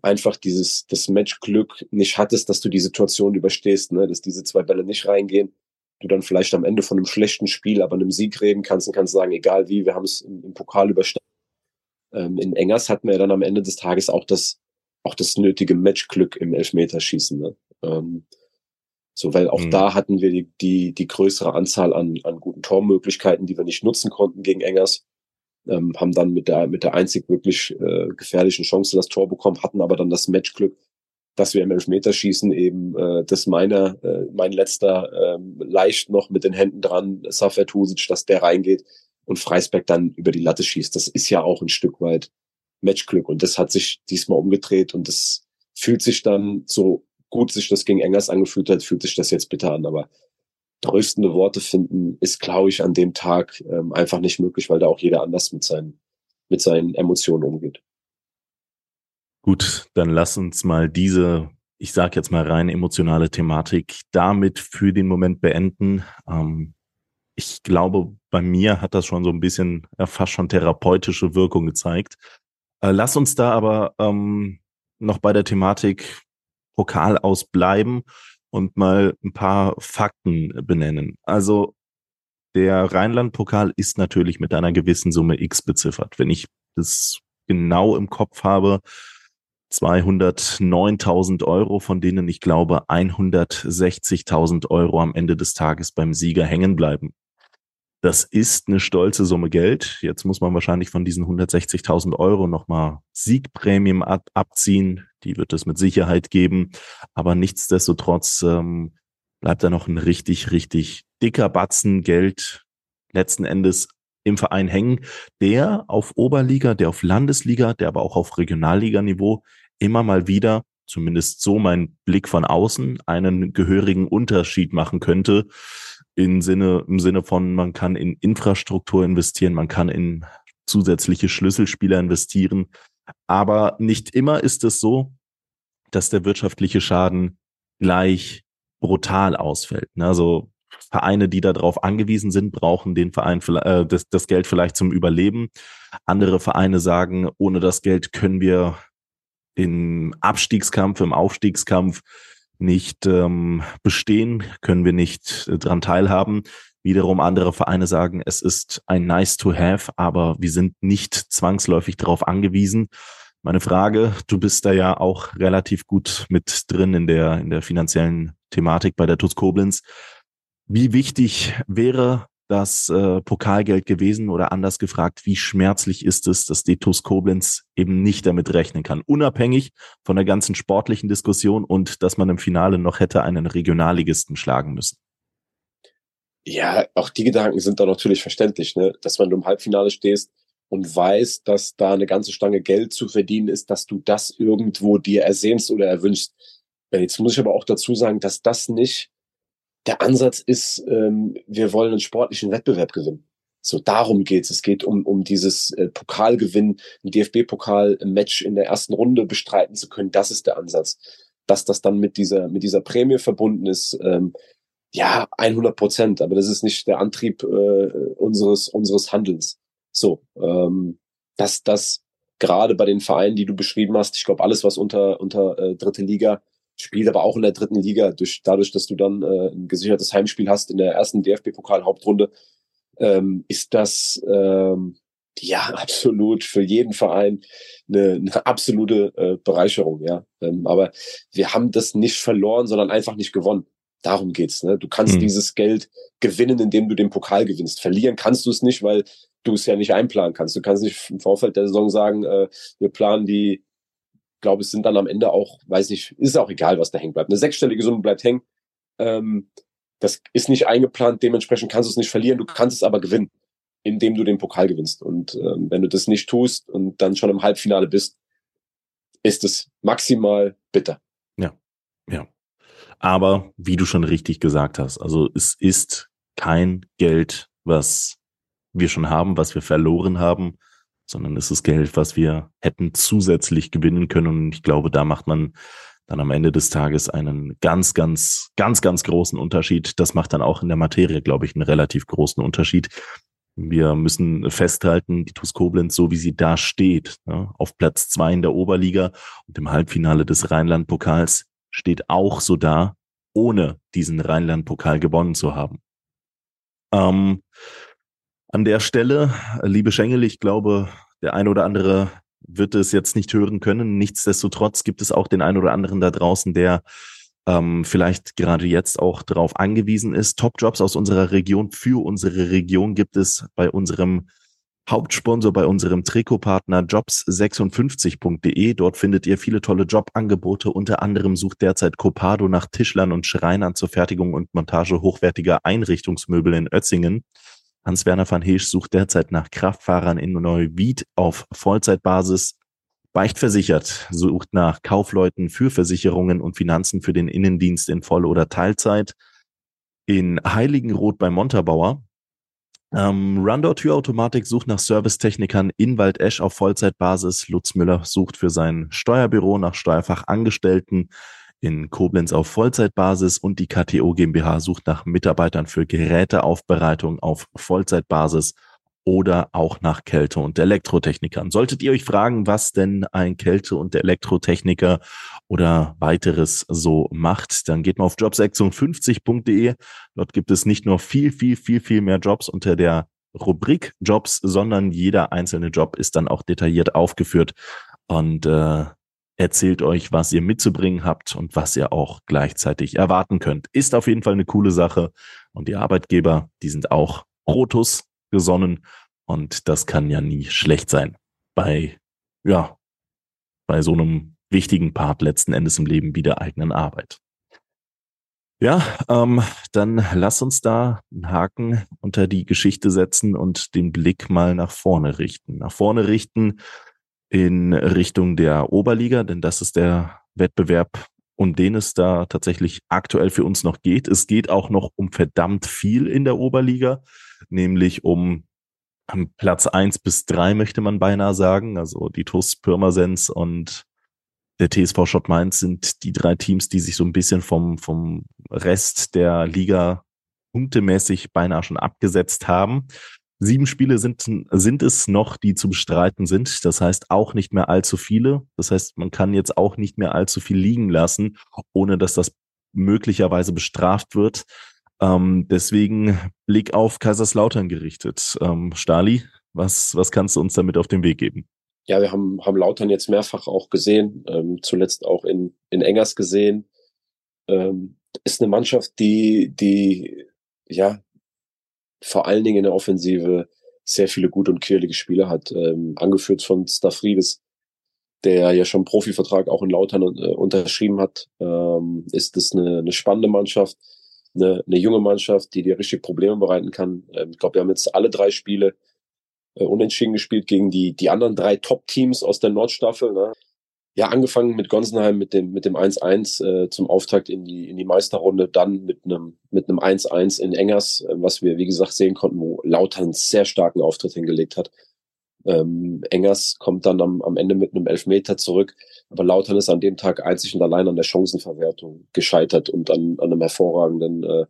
einfach dieses das Matchglück nicht hattest, dass du die Situation überstehst, ne? dass diese zwei Bälle nicht reingehen. Du dann vielleicht am Ende von einem schlechten Spiel, aber einem Sieg reden kannst und kannst sagen, egal wie, wir haben es im, im Pokal überstanden ähm, in Engers hatten wir dann am Ende des Tages auch das, auch das nötige Matchglück im Elfmeterschießen. Ne? Ähm, so, weil auch mhm. da hatten wir die, die, die größere Anzahl an, an guten Tormöglichkeiten, die wir nicht nutzen konnten gegen Engers. Ähm, haben dann mit der, mit der einzig wirklich äh, gefährlichen Chance das Tor bekommen, hatten aber dann das Matchglück, dass wir im Elfmeterschießen eben äh, das meiner, äh, mein letzter ähm, leicht noch mit den Händen dran, Safet Husic, dass der reingeht und Freisberg dann über die Latte schießt. Das ist ja auch ein Stück weit Matchglück und das hat sich diesmal umgedreht und das fühlt sich dann so gut sich das gegen Engers angefühlt hat, fühlt sich das jetzt bitter an, aber tröstende Worte finden ist, glaube ich, an dem Tag ähm, einfach nicht möglich, weil da auch jeder anders mit seinen, mit seinen Emotionen umgeht. Gut, dann lass uns mal diese, ich sage jetzt mal rein emotionale Thematik damit für den Moment beenden. Ähm, ich glaube, bei mir hat das schon so ein bisschen ja, fast schon therapeutische Wirkung gezeigt. Äh, lass uns da aber ähm, noch bei der Thematik Pokal ausbleiben und mal ein paar Fakten benennen. Also der Rheinland-Pokal ist natürlich mit einer gewissen Summe X beziffert. Wenn ich das genau im Kopf habe, 209.000 Euro, von denen ich glaube 160.000 Euro am Ende des Tages beim Sieger hängen bleiben. Das ist eine stolze Summe Geld. Jetzt muss man wahrscheinlich von diesen 160.000 Euro nochmal Siegprämien ab abziehen. Die wird es mit Sicherheit geben. Aber nichtsdestotrotz ähm, bleibt da noch ein richtig, richtig dicker Batzen Geld letzten Endes im Verein hängen, der auf Oberliga, der auf Landesliga, der aber auch auf Regionalliganiveau immer mal wieder, zumindest so mein Blick von außen, einen gehörigen Unterschied machen könnte in Sinne, im Sinne von, man kann in Infrastruktur investieren, man kann in zusätzliche Schlüsselspieler investieren. Aber nicht immer ist es so, dass der wirtschaftliche Schaden gleich brutal ausfällt. Ne? Also Vereine, die darauf angewiesen sind, brauchen den Verein äh, das, das Geld vielleicht zum Überleben. Andere Vereine sagen, ohne das Geld können wir im Abstiegskampf, im Aufstiegskampf nicht ähm, bestehen, können wir nicht äh, dran teilhaben. Wiederum andere Vereine sagen, es ist ein nice to have, aber wir sind nicht zwangsläufig darauf angewiesen. Meine Frage, du bist da ja auch relativ gut mit drin in der, in der finanziellen Thematik bei der TuS Koblenz. Wie wichtig wäre das äh, Pokalgeld gewesen oder anders gefragt, wie schmerzlich ist es, dass die Koblenz eben nicht damit rechnen kann, unabhängig von der ganzen sportlichen Diskussion und dass man im Finale noch hätte einen Regionalligisten schlagen müssen? Ja, auch die Gedanken sind da natürlich verständlich, ne? dass wenn du im Halbfinale stehst und weißt, dass da eine ganze Stange Geld zu verdienen ist, dass du das irgendwo dir ersehnst oder erwünschst. Jetzt muss ich aber auch dazu sagen, dass das nicht der Ansatz ist, ähm, wir wollen einen sportlichen Wettbewerb gewinnen. So, darum geht's. Es geht um, um dieses äh, Pokalgewinn, ein DFB-Pokal-Match in der ersten Runde bestreiten zu können. Das ist der Ansatz. Dass das dann mit dieser, mit dieser Prämie verbunden ist, ähm, ja, 100 Prozent. Aber das ist nicht der Antrieb äh, unseres, unseres Handelns. So, ähm, dass das gerade bei den Vereinen, die du beschrieben hast, ich glaube, alles, was unter, unter äh, dritte Liga spielt, aber auch in der dritten Liga, durch, dadurch, dass du dann äh, ein gesichertes Heimspiel hast in der ersten DFB-Pokal-Hauptrunde, ähm, ist das ähm, ja [laughs] absolut für jeden Verein eine, eine absolute äh, Bereicherung, ja. Ähm, aber wir haben das nicht verloren, sondern einfach nicht gewonnen. Darum geht's. Ne? Du kannst mhm. dieses Geld gewinnen, indem du den Pokal gewinnst. Verlieren kannst du es nicht, weil du es ja nicht einplanen kannst. Du kannst nicht im Vorfeld der Saison sagen, äh, wir planen die, glaube es sind dann am Ende auch, weiß nicht, ist auch egal, was da hängen bleibt. Eine sechsstellige Summe bleibt hängen. Ähm, das ist nicht eingeplant, dementsprechend kannst du es nicht verlieren, du kannst es aber gewinnen, indem du den Pokal gewinnst. Und ähm, wenn du das nicht tust und dann schon im Halbfinale bist, ist es maximal bitter. Ja, ja. Aber wie du schon richtig gesagt hast, also es ist kein Geld, was wir schon haben, was wir verloren haben, sondern es ist Geld, was wir hätten zusätzlich gewinnen können. Und ich glaube, da macht man dann am Ende des Tages einen ganz, ganz, ganz, ganz großen Unterschied. Das macht dann auch in der Materie, glaube ich, einen relativ großen Unterschied. Wir müssen festhalten, die TuS Koblenz, so wie sie da steht, auf Platz zwei in der Oberliga und im Halbfinale des Rheinland-Pokals, steht auch so da, ohne diesen Rheinland-Pokal gewonnen zu haben. Ähm, an der Stelle, liebe Schengel, ich glaube, der ein oder andere wird es jetzt nicht hören können. Nichtsdestotrotz gibt es auch den einen oder anderen da draußen, der ähm, vielleicht gerade jetzt auch darauf angewiesen ist. Top-Jobs aus unserer Region für unsere Region gibt es bei unserem Hauptsponsor, bei unserem Trikotpartner jobs56.de. Dort findet ihr viele tolle Jobangebote. Unter anderem sucht derzeit Copado nach Tischlern und Schreinern zur Fertigung und Montage hochwertiger Einrichtungsmöbel in Ötzingen. Hans-Werner van Heesch sucht derzeit nach Kraftfahrern in Neuwied auf Vollzeitbasis. Beichtversichert sucht nach Kaufleuten für Versicherungen und Finanzen für den Innendienst in Voll- oder Teilzeit. In Heiligenroth bei Montabaur. Ähm, Rundor Türautomatik sucht nach Servicetechnikern in Waldesch auf Vollzeitbasis. Lutz Müller sucht für sein Steuerbüro nach Steuerfachangestellten in Koblenz auf Vollzeitbasis und die KTO GmbH sucht nach Mitarbeitern für Geräteaufbereitung auf Vollzeitbasis oder auch nach Kälte- und Elektrotechnikern. Solltet ihr euch fragen, was denn ein Kälte- und Elektrotechniker oder weiteres so macht, dann geht mal auf jobsektion50.de. Dort gibt es nicht nur viel, viel, viel, viel mehr Jobs unter der Rubrik Jobs, sondern jeder einzelne Job ist dann auch detailliert aufgeführt. Und äh, erzählt euch, was ihr mitzubringen habt und was ihr auch gleichzeitig erwarten könnt. Ist auf jeden Fall eine coole Sache. Und die Arbeitgeber, die sind auch Protus gesonnen. Und das kann ja nie schlecht sein. Bei, ja, bei so einem wichtigen Part letzten Endes im Leben wie der eigenen Arbeit. Ja, ähm, dann lass uns da einen Haken unter die Geschichte setzen und den Blick mal nach vorne richten. Nach vorne richten in Richtung der Oberliga, denn das ist der Wettbewerb, um den es da tatsächlich aktuell für uns noch geht. Es geht auch noch um verdammt viel in der Oberliga, nämlich um Platz eins bis drei möchte man beinahe sagen. Also die TuS Pirmasens und der TSV Schott Mainz sind die drei Teams, die sich so ein bisschen vom, vom Rest der Liga punktemäßig beinahe schon abgesetzt haben. Sieben Spiele sind, sind es noch, die zu bestreiten sind. Das heißt auch nicht mehr allzu viele. Das heißt, man kann jetzt auch nicht mehr allzu viel liegen lassen, ohne dass das möglicherweise bestraft wird. Ähm, deswegen Blick auf Kaiserslautern gerichtet. Ähm, Stali, was, was kannst du uns damit auf den Weg geben? Ja, wir haben, haben Lautern jetzt mehrfach auch gesehen, ähm, zuletzt auch in, in Engers gesehen. Ähm, ist eine Mannschaft, die, die, ja, vor allen Dingen in der Offensive sehr viele gute und quirlige Spieler hat, ähm, angeführt von Stafridis, der ja schon Profivertrag auch in Lautern äh, unterschrieben hat, ähm, ist es eine, eine spannende Mannschaft, eine, eine junge Mannschaft, die dir richtig Probleme bereiten kann. Ähm, ich glaube, wir haben jetzt alle drei Spiele äh, unentschieden gespielt gegen die, die anderen drei Top-Teams aus der Nordstaffel. Ne? Ja, angefangen mit Gonsenheim mit dem mit dem 1-1 äh, zum Auftakt in die in die Meisterrunde, dann mit einem mit einem 1-1 in Engers, äh, was wir wie gesagt sehen konnten, wo Lautern einen sehr starken Auftritt hingelegt hat. Ähm, Engers kommt dann am, am Ende mit einem Elfmeter zurück, aber Lautern ist an dem Tag einzig und allein an der Chancenverwertung gescheitert und an, an einem hervorragenden äh,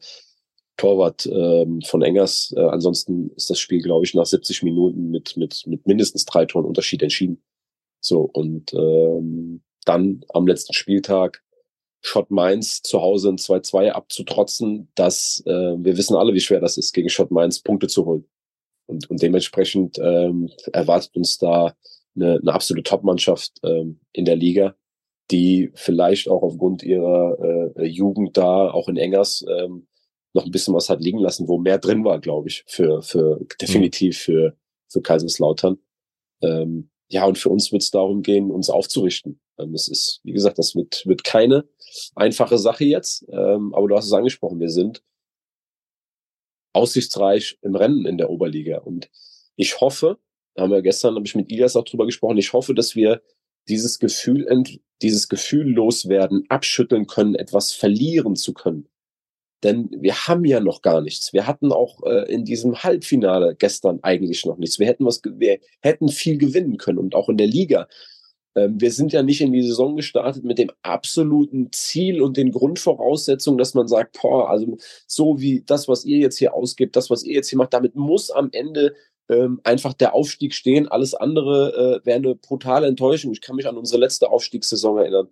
Torwart ähm, von Engers. Äh, ansonsten ist das Spiel, glaube ich, nach 70 Minuten mit, mit, mit mindestens drei Toren Unterschied entschieden. So, und ähm, dann am letzten Spieltag Schott Mainz zu Hause ein 2-2 abzutrotzen, das, äh, wir wissen alle, wie schwer das ist, gegen Schott Mainz Punkte zu holen. Und, und dementsprechend ähm, erwartet uns da eine, eine absolute Top-Mannschaft ähm, in der Liga, die vielleicht auch aufgrund ihrer äh, Jugend da, auch in Engers, ähm, noch ein bisschen was hat liegen lassen, wo mehr drin war, glaube ich, für, für definitiv für, für Kaiserslautern. Ähm, ja, und für uns wird es darum gehen, uns aufzurichten. Ähm, es ist, wie gesagt, das wird, wird keine einfache Sache jetzt, ähm, aber du hast es angesprochen, wir sind aussichtsreich im Rennen in der Oberliga. Und ich hoffe, da haben wir gestern, habe ich mit Ilias auch drüber gesprochen, ich hoffe, dass wir dieses Gefühl, dieses Gefühl loswerden, abschütteln können, etwas verlieren zu können. Denn wir haben ja noch gar nichts. Wir hatten auch äh, in diesem Halbfinale gestern eigentlich noch nichts. Wir hätten was, wir hätten viel gewinnen können und auch in der Liga ähm, wir sind ja nicht in die Saison gestartet mit dem absoluten Ziel und den Grundvoraussetzungen, dass man sagt, boah, also so wie das, was ihr jetzt hier ausgibt, das, was ihr jetzt hier macht, damit muss am Ende ähm, einfach der Aufstieg stehen. Alles andere äh, wäre eine brutale Enttäuschung. Ich kann mich an unsere letzte Aufstiegssaison erinnern,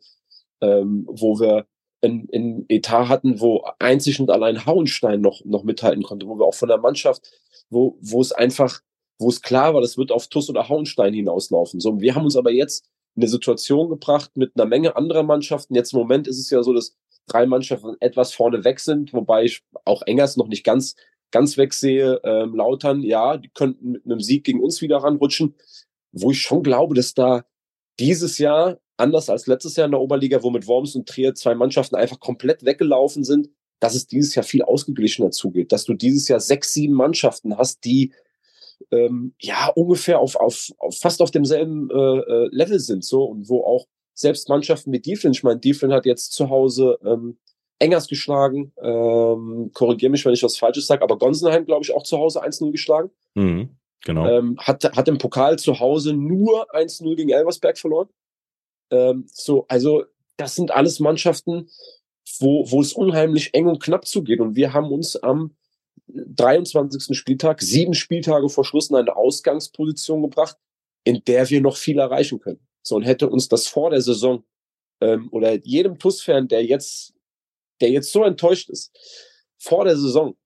ähm, wo wir in, in Etat hatten, wo einzig und allein Hauenstein noch, noch mithalten konnte, wo wir auch von der Mannschaft, wo, wo es einfach, wo es klar war, das wird auf Tuss oder Hauenstein hinauslaufen. So, wir haben uns aber jetzt eine Situation gebracht mit einer Menge anderer Mannschaften. Jetzt im Moment ist es ja so, dass drei Mannschaften etwas vorne weg sind, wobei ich auch Engers noch nicht ganz, ganz wegsehe. Ähm, Lautern, ja, die könnten mit einem Sieg gegen uns wieder ranrutschen, wo ich schon glaube, dass da dieses Jahr, anders als letztes Jahr in der Oberliga, wo mit Worms und Trier zwei Mannschaften einfach komplett weggelaufen sind, dass es dieses Jahr viel ausgeglichener zugeht, dass du dieses Jahr sechs, sieben Mannschaften hast, die ähm, ja ungefähr auf, auf, auf fast auf demselben äh, äh, Level sind so und wo auch selbst Mannschaften wie Dieflin, ich meine, Dieflin hat jetzt zu Hause ähm, Engers geschlagen, ähm, korrigiere mich, wenn ich was Falsches sage, aber Gonsenheim, glaube ich, auch zu Hause 1-0 geschlagen. Mhm, genau. Ähm, hat, hat im Pokal zu Hause nur 1-0 gegen Elversberg verloren. Ähm, so, also das sind alles Mannschaften, wo, wo es unheimlich eng und knapp zugeht. Und wir haben uns am 23. Spieltag, sieben Spieltage vor Schluss in eine Ausgangsposition gebracht, in der wir noch viel erreichen können. So, und hätte uns das vor der Saison ähm, oder jedem TUS-Fan, der jetzt, der jetzt so enttäuscht ist, vor der Saison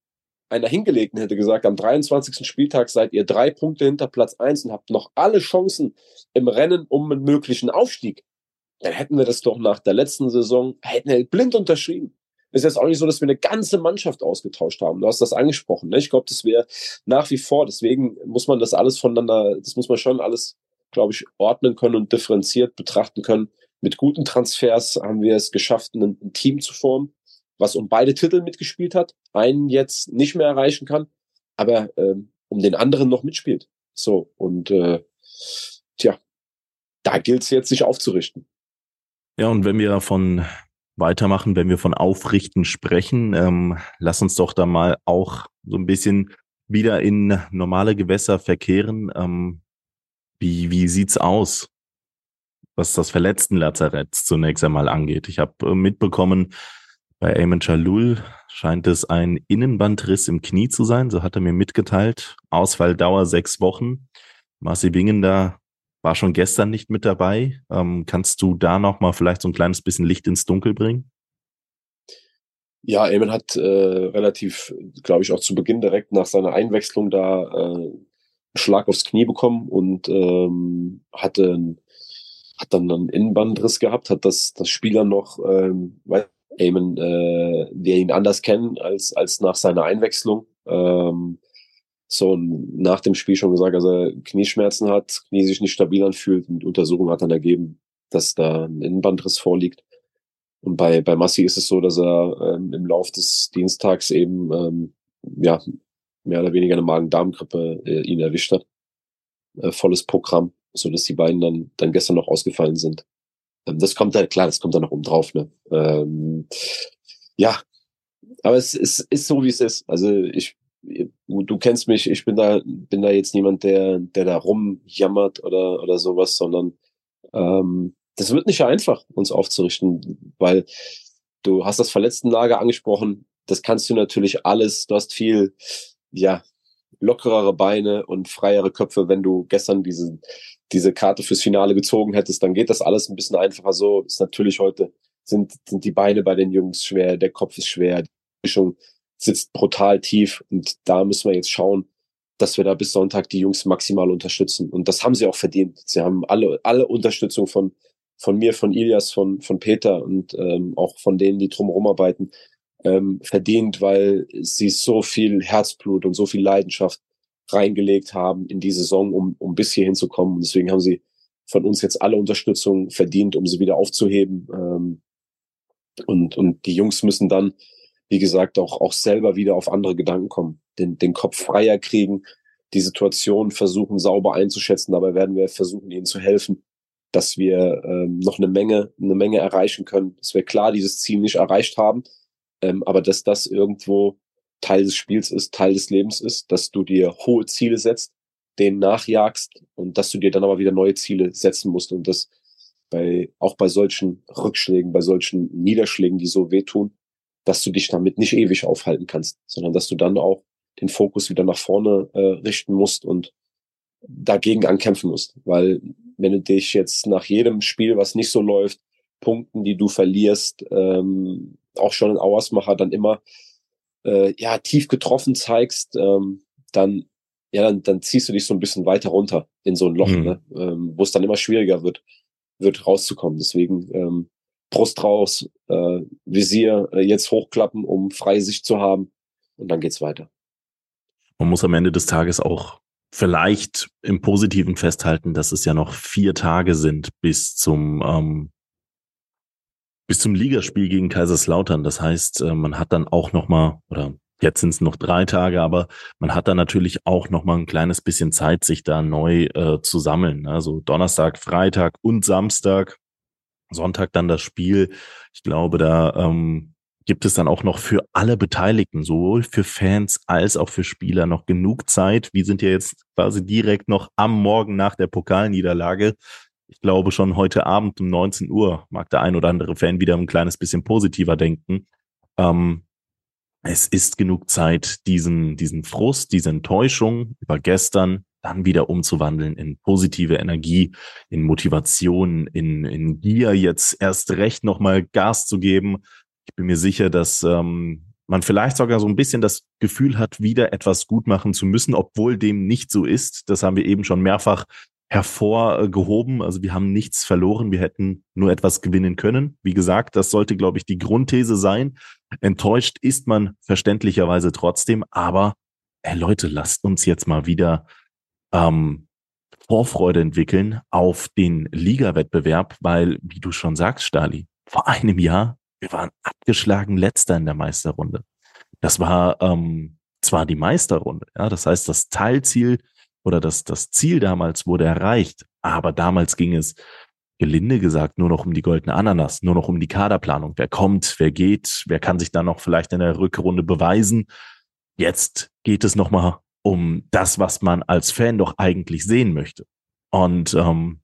einer hingelegt hätte gesagt, am 23. Spieltag seid ihr drei Punkte hinter Platz eins und habt noch alle Chancen im Rennen um einen möglichen Aufstieg, dann hätten wir das doch nach der letzten Saison, hätten wir blind unterschrieben ist jetzt auch nicht so, dass wir eine ganze Mannschaft ausgetauscht haben. Du hast das angesprochen. Ne? Ich glaube, das wäre nach wie vor. Deswegen muss man das alles voneinander, das muss man schon alles, glaube ich, ordnen können und differenziert betrachten können. Mit guten Transfers haben wir es geschafft, ein, ein Team zu formen, was um beide Titel mitgespielt hat, einen jetzt nicht mehr erreichen kann, aber ähm, um den anderen noch mitspielt. So, und äh, tja, da gilt es jetzt, sich aufzurichten. Ja, und wenn wir von weitermachen, wenn wir von Aufrichten sprechen. Ähm, lass uns doch da mal auch so ein bisschen wieder in normale Gewässer verkehren. Ähm, wie, wie sieht's aus, was das verletzten Lazarett zunächst einmal angeht? Ich habe äh, mitbekommen, bei Ayman Chalul scheint es ein Innenbandriss im Knie zu sein. So hat er mir mitgeteilt. Ausfalldauer sechs Wochen. Marci Bingen da war schon gestern nicht mit dabei. Ähm, kannst du da noch mal vielleicht so ein kleines bisschen Licht ins Dunkel bringen? Ja, Eamon hat äh, relativ, glaube ich, auch zu Beginn direkt nach seiner Einwechslung da äh, einen Schlag aufs Knie bekommen und ähm, hatte hat dann einen Innenbandriss gehabt, hat das, das Spieler noch, ähm, Eamon, äh, wir ihn anders kennen als, als nach seiner Einwechslung. Ähm, so nach dem Spiel schon gesagt, dass er Knieschmerzen hat, Knie sich nicht stabil anfühlt und Untersuchung hat dann ergeben, dass da ein Innenbandriss vorliegt. Und bei, bei Massi ist es so, dass er ähm, im Lauf des Dienstags eben ähm, ja mehr oder weniger eine Magen-Darm-Grippe äh, ihn erwischt hat. Äh, volles Programm, so dass die beiden dann, dann gestern noch ausgefallen sind. Ähm, das kommt dann, klar, das kommt dann noch oben drauf, ne? Ähm, ja, aber es, es ist so, wie es ist. Also ich, du kennst mich, ich bin da, bin da jetzt niemand, der, der da rumjammert oder, oder sowas, sondern ähm, das wird nicht einfach, uns aufzurichten, weil du hast das Verletztenlager angesprochen. Das kannst du natürlich alles, du hast viel, ja, lockerere Beine und freiere Köpfe, wenn du gestern diese, diese Karte fürs Finale gezogen hättest, dann geht das alles ein bisschen einfacher so. Ist natürlich heute, sind, sind die Beine bei den Jungs schwer, der Kopf ist schwer, die Mischung sitzt brutal tief und da müssen wir jetzt schauen, dass wir da bis Sonntag die Jungs maximal unterstützen. Und das haben sie auch verdient. Sie haben alle, alle Unterstützung von, von mir, von Ilias, von, von Peter und ähm, auch von denen, die drumherum arbeiten, ähm, verdient, weil sie so viel Herzblut und so viel Leidenschaft reingelegt haben in die Saison, um, um bis hier hinzukommen. Und deswegen haben sie von uns jetzt alle Unterstützung verdient, um sie wieder aufzuheben. Ähm, und, und die Jungs müssen dann, wie gesagt, auch, auch selber wieder auf andere Gedanken kommen, den, den Kopf freier kriegen, die Situation versuchen sauber einzuschätzen. Dabei werden wir versuchen, ihnen zu helfen, dass wir ähm, noch eine Menge, eine Menge erreichen können, dass wir klar dieses Ziel nicht erreicht haben, ähm, aber dass das irgendwo Teil des Spiels ist, Teil des Lebens ist, dass du dir hohe Ziele setzt, denen nachjagst und dass du dir dann aber wieder neue Ziele setzen musst und das bei, auch bei solchen Rückschlägen, bei solchen Niederschlägen, die so wehtun, dass du dich damit nicht ewig aufhalten kannst, sondern dass du dann auch den Fokus wieder nach vorne äh, richten musst und dagegen ankämpfen musst. Weil wenn du dich jetzt nach jedem Spiel, was nicht so läuft, Punkten, die du verlierst, ähm, auch schon ein Auersmacher dann immer äh, ja tief getroffen zeigst, ähm, dann ja dann, dann ziehst du dich so ein bisschen weiter runter in so ein Loch, mhm. ne? ähm, wo es dann immer schwieriger wird, wird rauszukommen. Deswegen ähm, Brust raus, äh, Visier äh, jetzt hochklappen, um freie Sicht zu haben und dann geht's weiter. Man muss am Ende des Tages auch vielleicht im Positiven festhalten, dass es ja noch vier Tage sind bis zum ähm, bis zum Ligaspiel gegen Kaiserslautern. Das heißt, äh, man hat dann auch noch mal oder jetzt sind es noch drei Tage, aber man hat dann natürlich auch noch mal ein kleines bisschen Zeit, sich da neu äh, zu sammeln. Also Donnerstag, Freitag und Samstag, Sonntag dann das Spiel. Ich glaube, da ähm, gibt es dann auch noch für alle Beteiligten, sowohl für Fans als auch für Spieler, noch genug Zeit. Wir sind ja jetzt quasi direkt noch am Morgen nach der Pokalniederlage ich glaube schon heute Abend um 19 Uhr mag der ein oder andere Fan wieder ein kleines bisschen positiver denken. Ähm, es ist genug Zeit, diesen, diesen Frust, diese Enttäuschung über gestern dann wieder umzuwandeln in positive Energie, in Motivation, in, in Gier, jetzt erst recht nochmal Gas zu geben. Ich bin mir sicher, dass ähm, man vielleicht sogar so ein bisschen das Gefühl hat, wieder etwas gut machen zu müssen, obwohl dem nicht so ist. Das haben wir eben schon mehrfach hervorgehoben. Also wir haben nichts verloren, wir hätten nur etwas gewinnen können. Wie gesagt, das sollte, glaube ich, die Grundthese sein. Enttäuscht ist man verständlicherweise trotzdem, aber hey Leute, lasst uns jetzt mal wieder ähm, Vorfreude entwickeln auf den Liga-Wettbewerb, weil, wie du schon sagst, Stali, vor einem Jahr, wir waren abgeschlagen letzter in der Meisterrunde. Das war ähm, zwar die Meisterrunde, ja, das heißt, das Teilziel oder das, das Ziel damals wurde erreicht, aber damals ging es gelinde gesagt nur noch um die goldene Ananas, nur noch um die Kaderplanung. Wer kommt, wer geht, wer kann sich dann noch vielleicht in der Rückrunde beweisen. Jetzt geht es nochmal um das, was man als Fan doch eigentlich sehen möchte. Und ähm,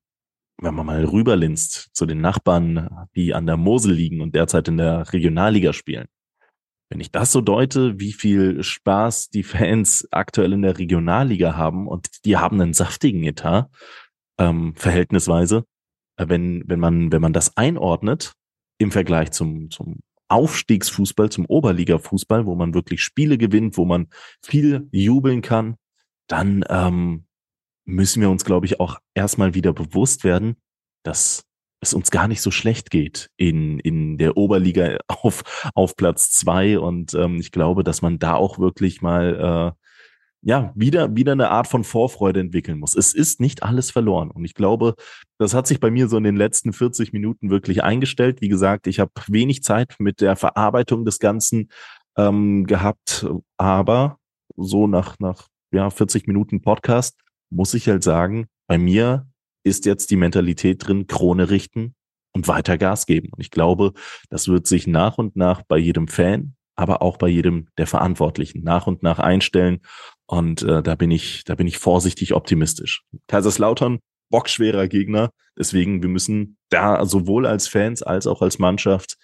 wenn man mal rüberlinst zu den Nachbarn, die an der Mosel liegen und derzeit in der Regionalliga spielen, wenn ich das so deute, wie viel Spaß die Fans aktuell in der Regionalliga haben und die haben einen saftigen Etat, ähm, verhältnisweise, äh, wenn, wenn man, wenn man das einordnet im Vergleich zum, zum Aufstiegsfußball, zum Oberliga-Fußball, wo man wirklich Spiele gewinnt, wo man viel jubeln kann, dann ähm, müssen wir uns, glaube ich, auch erstmal wieder bewusst werden, dass es uns gar nicht so schlecht geht in, in der Oberliga [laughs] auf, auf Platz zwei. Und ähm, ich glaube, dass man da auch wirklich mal äh, ja, wieder, wieder eine Art von Vorfreude entwickeln muss. Es ist nicht alles verloren. Und ich glaube, das hat sich bei mir so in den letzten 40 Minuten wirklich eingestellt. Wie gesagt, ich habe wenig Zeit mit der Verarbeitung des Ganzen ähm, gehabt, aber so nach, nach ja, 40 Minuten Podcast muss ich halt sagen, bei mir ist jetzt die Mentalität drin, Krone richten, und weiter Gas geben. Und ich glaube, das wird sich nach und nach bei jedem Fan, aber auch bei jedem der Verantwortlichen nach und nach einstellen. Und äh, da bin ich, da bin ich vorsichtig optimistisch. Kaiserslautern, bockschwerer Gegner. Deswegen, wir müssen da sowohl als Fans als auch als Mannschaft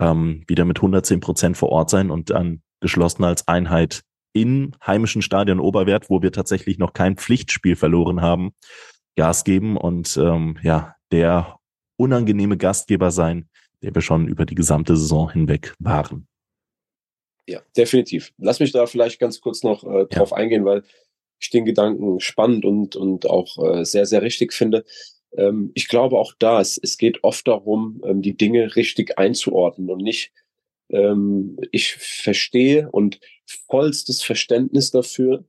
ähm, wieder mit 110 Prozent vor Ort sein und dann geschlossen als Einheit im heimischen Stadion Oberwert, wo wir tatsächlich noch kein Pflichtspiel verloren haben, Gas geben und ähm, ja, der unangenehme Gastgeber sein, der wir schon über die gesamte Saison hinweg waren. Ja, definitiv. Lass mich da vielleicht ganz kurz noch äh, drauf ja. eingehen, weil ich den Gedanken spannend und, und auch äh, sehr, sehr richtig finde. Ähm, ich glaube auch da, es, es geht oft darum, ähm, die Dinge richtig einzuordnen und nicht, ähm, ich verstehe und vollstes Verständnis dafür,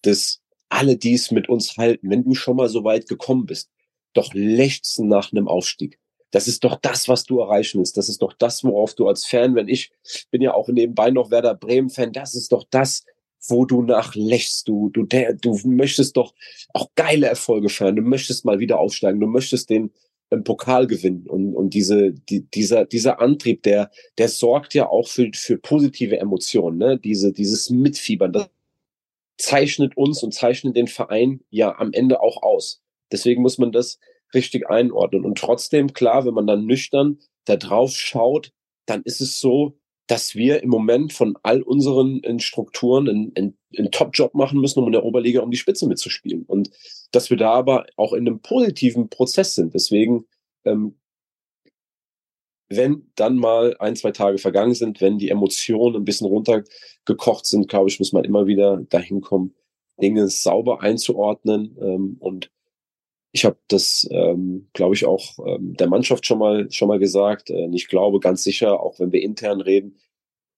dass alle dies mit uns halten. Wenn du schon mal so weit gekommen bist, doch lechzen nach einem Aufstieg. Das ist doch das, was du erreichen willst. Das ist doch das, worauf du als Fan, wenn ich bin ja auch nebenbei noch Werder Bremen Fan, das ist doch das, wo du nachlächst. Du, du, der, du möchtest doch auch geile Erfolge feiern. Du möchtest mal wieder aufsteigen. Du möchtest den im Pokal gewinnen. Und, und diese, die, dieser, dieser Antrieb, der, der sorgt ja auch für, für positive Emotionen, ne? Diese, dieses Mitfiebern, das zeichnet uns und zeichnet den Verein ja am Ende auch aus. Deswegen muss man das richtig einordnen. Und trotzdem, klar, wenn man dann nüchtern da drauf schaut, dann ist es so, dass wir im Moment von all unseren Strukturen einen, einen, einen Top-Job machen müssen, um in der Oberliga um die Spitze mitzuspielen. Und dass wir da aber auch in einem positiven Prozess sind. Deswegen, ähm, wenn dann mal ein, zwei Tage vergangen sind, wenn die Emotionen ein bisschen runtergekocht sind, glaube ich, muss man immer wieder dahin kommen, Dinge sauber einzuordnen ähm, und ich habe das, ähm, glaube ich, auch ähm, der Mannschaft schon mal schon mal gesagt. Äh, ich glaube ganz sicher, auch wenn wir intern reden,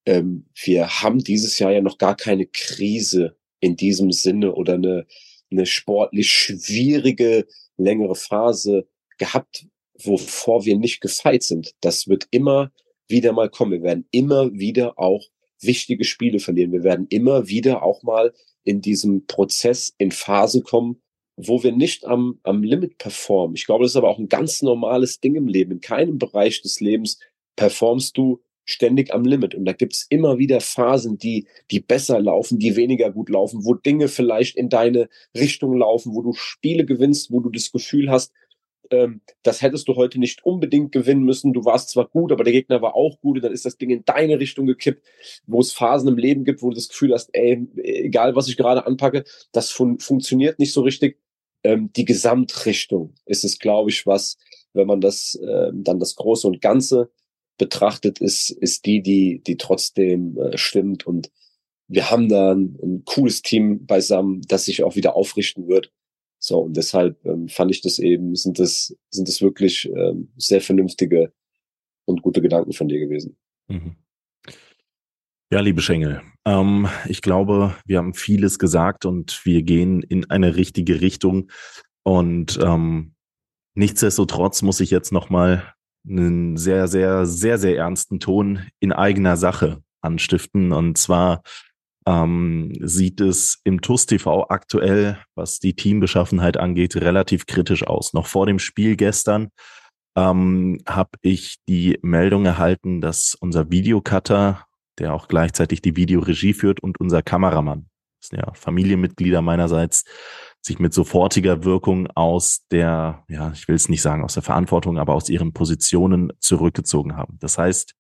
ähm, wir haben dieses Jahr ja noch gar keine Krise in diesem Sinne oder eine, eine sportlich schwierige längere Phase gehabt, wovor wir nicht gefeit sind. Das wird immer wieder mal kommen. Wir werden immer wieder auch wichtige Spiele verlieren. Wir werden immer wieder auch mal in diesem Prozess in Phasen kommen, wo wir nicht am, am Limit performen. Ich glaube, das ist aber auch ein ganz normales Ding im Leben. In keinem Bereich des Lebens performst du ständig am Limit. Und da gibt's immer wieder Phasen, die, die besser laufen, die weniger gut laufen, wo Dinge vielleicht in deine Richtung laufen, wo du Spiele gewinnst, wo du das Gefühl hast, ähm, das hättest du heute nicht unbedingt gewinnen müssen. Du warst zwar gut, aber der Gegner war auch gut und dann ist das Ding in deine Richtung gekippt, wo es Phasen im Leben gibt, wo du das Gefühl hast, ey, egal was ich gerade anpacke, das fun funktioniert nicht so richtig ähm, die Gesamtrichtung ist es, glaube ich, was, wenn man das äh, dann das Große und Ganze betrachtet, ist, ist die, die, die trotzdem äh, stimmt. Und wir haben da ein, ein cooles Team beisammen, das sich auch wieder aufrichten wird. So, und deshalb ähm, fand ich das eben, sind das, sind das wirklich ähm, sehr vernünftige und gute Gedanken von dir gewesen. Mhm. Ja, liebe Schengel, ähm, ich glaube, wir haben vieles gesagt und wir gehen in eine richtige Richtung. Und ähm, nichtsdestotrotz muss ich jetzt nochmal einen sehr, sehr, sehr, sehr ernsten Ton in eigener Sache anstiften. Und zwar ähm, sieht es im TUS TV aktuell, was die Teambeschaffenheit angeht, relativ kritisch aus. Noch vor dem Spiel gestern ähm, habe ich die Meldung erhalten, dass unser Videocutter der auch gleichzeitig die Videoregie führt und unser Kameramann. Das sind ja Familienmitglieder meinerseits, sich mit sofortiger Wirkung aus der, ja, ich will es nicht sagen aus der Verantwortung, aber aus ihren Positionen zurückgezogen haben. Das heißt,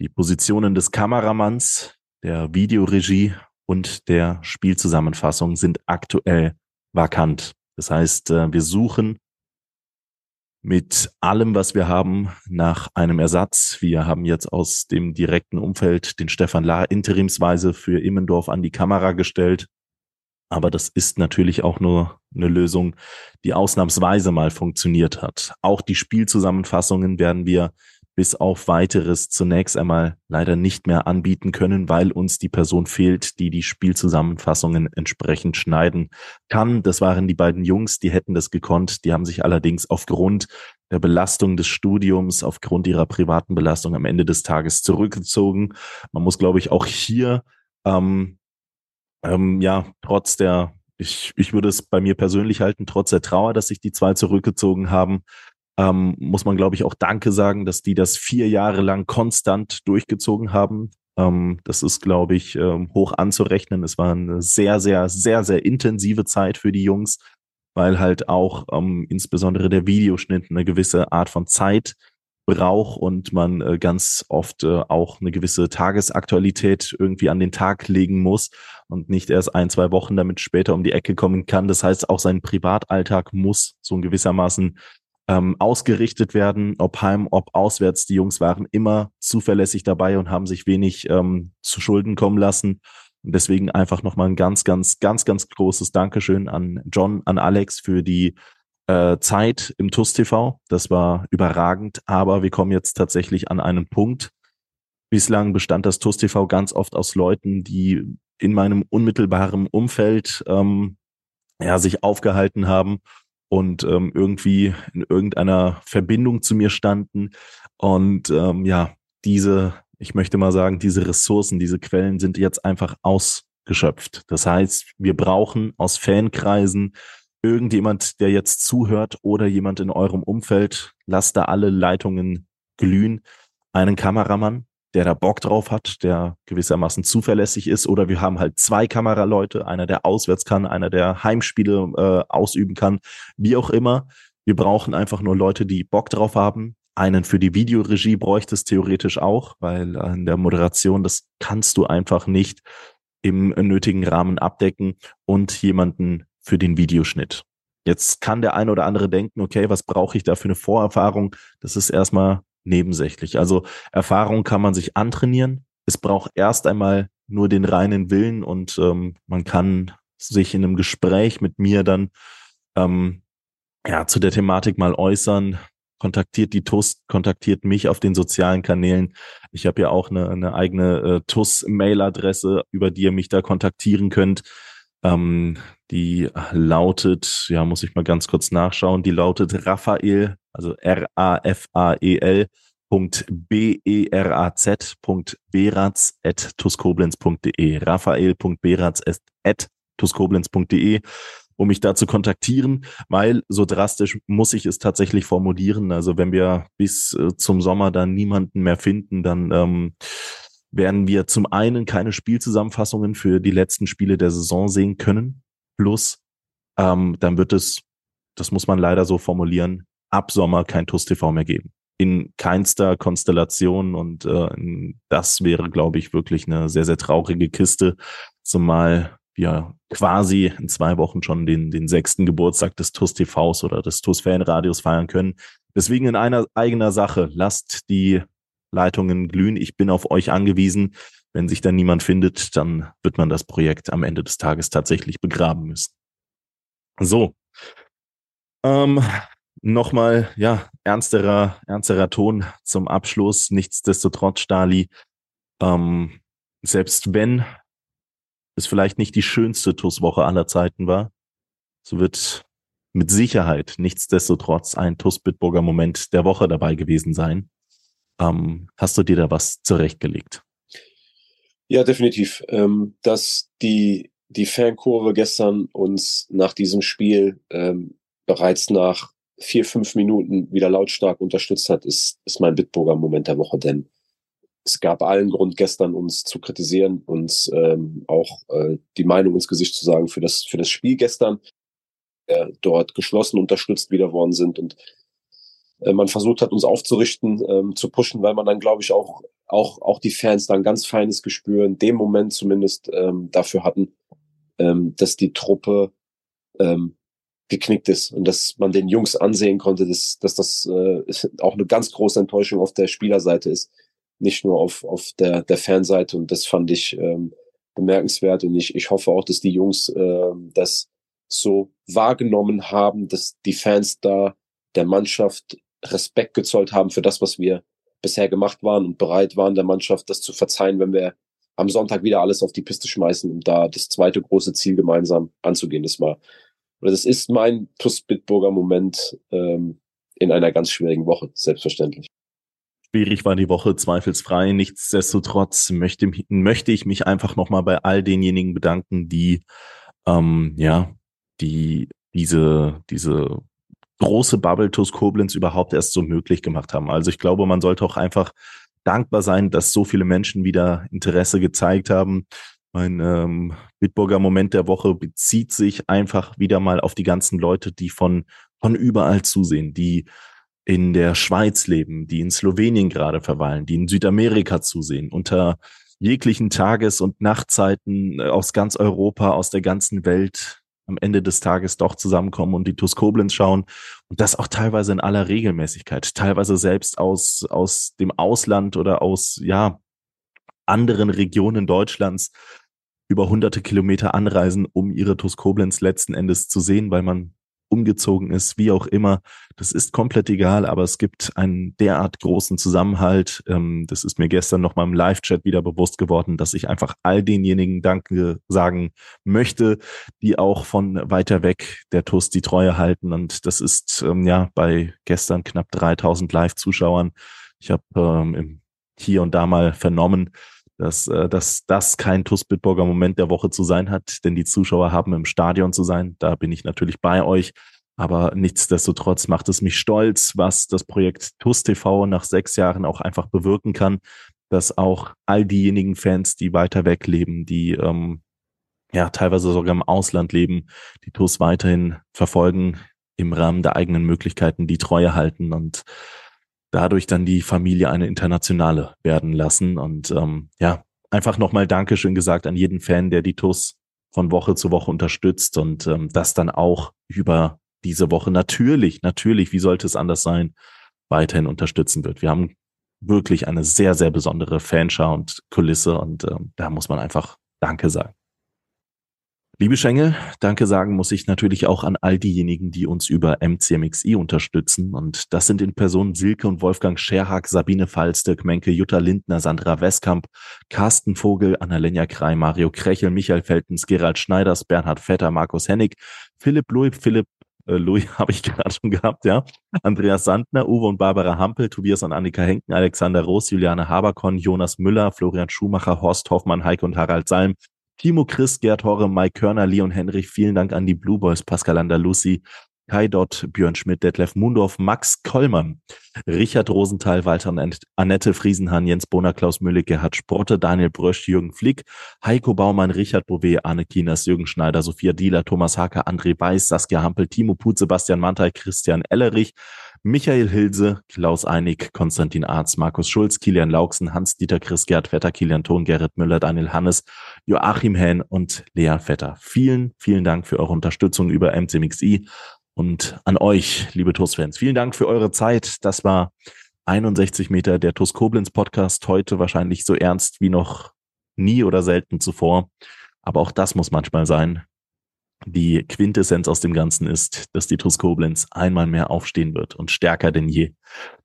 die Positionen des Kameramanns, der Videoregie und der Spielzusammenfassung sind aktuell vakant. Das heißt, äh, wir suchen mit allem, was wir haben, nach einem Ersatz. Wir haben jetzt aus dem direkten Umfeld den Stefan Lahr interimsweise für Immendorf an die Kamera gestellt. Aber das ist natürlich auch nur eine Lösung, die ausnahmsweise mal funktioniert hat. Auch die Spielzusammenfassungen werden wir bis auf weiteres zunächst einmal leider nicht mehr anbieten können, weil uns die Person fehlt, die die Spielzusammenfassungen entsprechend schneiden kann. Das waren die beiden Jungs, die hätten das gekonnt. Die haben sich allerdings aufgrund der Belastung des Studiums, aufgrund ihrer privaten Belastung am Ende des Tages zurückgezogen. Man muss, glaube ich, auch hier, ähm, ähm, ja, trotz der ich, ich würde es bei mir persönlich halten, trotz der Trauer, dass sich die zwei zurückgezogen haben, ähm, muss man, glaube ich, auch Danke sagen, dass die das vier Jahre lang konstant durchgezogen haben. Ähm, das ist, glaube ich, ähm, hoch anzurechnen. Es war eine sehr, sehr, sehr, sehr intensive Zeit für die Jungs, weil halt auch ähm, insbesondere der Videoschnitt eine gewisse Art von Zeit braucht und man äh, ganz oft äh, auch eine gewisse Tagesaktualität irgendwie an den Tag legen muss und nicht erst ein, zwei Wochen damit später um die Ecke kommen kann. Das heißt, auch sein Privatalltag muss so ein gewissermaßen ähm, ausgerichtet werden, ob heim, ob auswärts. Die Jungs waren immer zuverlässig dabei und haben sich wenig ähm, zu Schulden kommen lassen. Und deswegen einfach nochmal ein ganz, ganz, ganz, ganz großes Dankeschön an John, an Alex für die äh, Zeit im TUS TV. Das war überragend, aber wir kommen jetzt tatsächlich an einen Punkt. Bislang bestand das TUS TV ganz oft aus Leuten, die in meinem unmittelbaren Umfeld ähm, ja, sich aufgehalten haben und ähm, irgendwie in irgendeiner Verbindung zu mir standen. Und ähm, ja, diese, ich möchte mal sagen, diese Ressourcen, diese Quellen sind jetzt einfach ausgeschöpft. Das heißt, wir brauchen aus Fankreisen irgendjemand, der jetzt zuhört oder jemand in eurem Umfeld, lasst da alle Leitungen glühen, einen Kameramann, der da Bock drauf hat, der gewissermaßen zuverlässig ist. Oder wir haben halt zwei Kameraleute, einer, der auswärts kann, einer, der Heimspiele äh, ausüben kann, wie auch immer. Wir brauchen einfach nur Leute, die Bock drauf haben. Einen für die Videoregie bräuchte es theoretisch auch, weil in der Moderation, das kannst du einfach nicht im nötigen Rahmen abdecken und jemanden für den Videoschnitt. Jetzt kann der eine oder andere denken, okay, was brauche ich da für eine Vorerfahrung? Das ist erstmal nebensächlich. Also Erfahrung kann man sich antrainieren. Es braucht erst einmal nur den reinen Willen und ähm, man kann sich in einem Gespräch mit mir dann ähm, ja zu der Thematik mal äußern. Kontaktiert die TUS, kontaktiert mich auf den sozialen Kanälen. Ich habe ja auch eine, eine eigene äh, TUS-Mail-Adresse, über die ihr mich da kontaktieren könnt. Ähm, die lautet, ja, muss ich mal ganz kurz nachschauen, die lautet Raphael, also R-A-F-A-E-L. .beraz.beraz.tuskoblenz.de raphael.beraz.tuskoblenz.de um mich da zu kontaktieren, weil so drastisch muss ich es tatsächlich formulieren. Also wenn wir bis äh, zum Sommer dann niemanden mehr finden, dann ähm, werden wir zum einen keine Spielzusammenfassungen für die letzten Spiele der Saison sehen können. Plus, ähm, dann wird es, das muss man leider so formulieren, ab Sommer kein TUS TV mehr geben. In keinster Konstellation und äh, das wäre, glaube ich, wirklich eine sehr, sehr traurige Kiste, zumal wir quasi in zwei Wochen schon den, den sechsten Geburtstag des TUS TVs oder des TUS Fanradios feiern können. Deswegen in einer eigener Sache, lasst die Leitungen glühen. Ich bin auf euch angewiesen. Wenn sich da niemand findet, dann wird man das Projekt am Ende des Tages tatsächlich begraben müssen. So. Ähm, Nochmal, ja, ernsterer, ernsterer Ton zum Abschluss. Nichtsdestotrotz, Stali, ähm, selbst wenn es vielleicht nicht die schönste TUS-Woche aller Zeiten war, so wird mit Sicherheit nichtsdestotrotz ein TUS-Bitburger Moment der Woche dabei gewesen sein. Ähm, hast du dir da was zurechtgelegt? Ja, definitiv. Ähm, dass die, die Fankurve gestern uns nach diesem Spiel ähm, bereits nach vier, fünf Minuten wieder lautstark unterstützt hat, ist, ist mein Bitburger Moment der Woche, denn es gab allen Grund, gestern uns zu kritisieren, uns ähm, auch äh, die Meinung ins Gesicht zu sagen für das, für das Spiel gestern, äh, dort geschlossen unterstützt wieder worden sind und äh, man versucht hat, uns aufzurichten, ähm, zu pushen, weil man dann, glaube ich, auch, auch, auch die Fans dann ganz feines Gespür in dem Moment zumindest ähm, dafür hatten, ähm, dass die Truppe ähm, geknickt ist und dass man den Jungs ansehen konnte, dass, dass das äh, auch eine ganz große Enttäuschung auf der Spielerseite ist, nicht nur auf, auf der, der Fanseite. Und das fand ich ähm, bemerkenswert. Und ich, ich hoffe auch, dass die Jungs äh, das so wahrgenommen haben, dass die Fans da der Mannschaft Respekt gezollt haben für das, was wir bisher gemacht waren und bereit waren, der Mannschaft das zu verzeihen, wenn wir am Sonntag wieder alles auf die Piste schmeißen, um da das zweite große Ziel gemeinsam anzugehen. Das war, oder das ist mein TuS Bitburger Moment ähm, in einer ganz schwierigen Woche, selbstverständlich. Schwierig war die Woche zweifelsfrei. Nichtsdestotrotz möchte, möchte ich mich einfach nochmal bei all denjenigen bedanken, die ähm, ja, die diese, diese große Bubble TuS Koblenz überhaupt erst so möglich gemacht haben. Also ich glaube, man sollte auch einfach dankbar sein, dass so viele Menschen wieder Interesse gezeigt haben. Mein ähm, Bitburger Moment der Woche bezieht sich einfach wieder mal auf die ganzen Leute, die von, von überall zusehen, die in der Schweiz leben, die in Slowenien gerade verweilen, die in Südamerika zusehen, unter jeglichen Tages- und Nachtzeiten äh, aus ganz Europa, aus der ganzen Welt am Ende des Tages doch zusammenkommen und die TuS Koblenz schauen und das auch teilweise in aller Regelmäßigkeit, teilweise selbst aus, aus dem Ausland oder aus, ja, anderen Regionen Deutschlands über hunderte Kilometer anreisen, um ihre TuS Koblenz letzten Endes zu sehen, weil man umgezogen ist, wie auch immer. Das ist komplett egal, aber es gibt einen derart großen Zusammenhalt. Ähm, das ist mir gestern noch mal im Live-Chat wieder bewusst geworden, dass ich einfach all denjenigen Danke sagen möchte, die auch von weiter weg der TUS die Treue halten. Und das ist ähm, ja bei gestern knapp 3000 Live-Zuschauern. Ich habe ähm, hier und da mal vernommen, dass, äh, dass das kein TuS Bitburger Moment der Woche zu sein hat, denn die Zuschauer haben im Stadion zu sein. Da bin ich natürlich bei euch. Aber nichtsdestotrotz macht es mich stolz, was das Projekt TUS TV nach sechs Jahren auch einfach bewirken kann, dass auch all diejenigen Fans, die weiter weg leben, die ähm, ja teilweise sogar im Ausland leben, die TUS weiterhin verfolgen, im Rahmen der eigenen Möglichkeiten die Treue halten und dadurch dann die Familie eine internationale werden lassen. Und ähm, ja, einfach nochmal Dankeschön gesagt an jeden Fan, der die TUS von Woche zu Woche unterstützt und ähm, das dann auch über diese Woche natürlich, natürlich, wie sollte es anders sein, weiterhin unterstützen wird. Wir haben wirklich eine sehr, sehr besondere Fanschar und Kulisse und ähm, da muss man einfach Danke sagen. Liebe Schengel, danke sagen muss ich natürlich auch an all diejenigen, die uns über MCMXI unterstützen. Und das sind in Person Silke und Wolfgang Scherhack, Sabine Dirk Menke, Jutta Lindner, Sandra Westkamp, Carsten Vogel, Annalena Krei, Mario Krechel, Michael Feltens, Gerald Schneiders, Bernhard Vetter, Markus Hennig, Philipp Louis, Philipp äh, Louis [laughs] habe ich gerade schon gehabt, ja. Andreas Sandner, Uwe und Barbara Hampel, Tobias und Annika Henken, Alexander Roos, Juliane Haberkorn, Jonas Müller, Florian Schumacher, Horst Hoffmann, Heike und Harald Salm, Timo Chris, Gerd Horre, Mike Körner, Leon Henrich, vielen Dank an die Blue Boys, Pascal Andalusi, Kai Dott, Björn Schmidt, Detlef Mundorf, Max Kollmann, Richard Rosenthal, Walter und Annette Friesenhahn, Jens Bohner, Klaus Mülle, Gerhard Sporte, Daniel Brösch, Jürgen Flick, Heiko Baumann, Richard Bouvet, Arne Kieners, Jürgen Schneider, Sophia Dieler, Thomas Hacker, André Weiß, Saskia Hampel, Timo Put, Sebastian Mantai, Christian Ellerich, Michael Hilse, Klaus Einig, Konstantin Arz, Markus Schulz, Kilian Lauksen, Hans-Dieter Chris, Gerd Vetter, Kilian Thon, Gerrit Müller, Daniel Hannes, Joachim Hähn und Lea Vetter. Vielen, vielen Dank für eure Unterstützung über MCMXI und an euch, liebe TUS-Fans. Vielen Dank für eure Zeit. Das war 61 Meter der TUS Koblenz Podcast. Heute wahrscheinlich so ernst wie noch nie oder selten zuvor. Aber auch das muss manchmal sein die Quintessenz aus dem Ganzen ist, dass die TuS Koblenz einmal mehr aufstehen wird und stärker denn je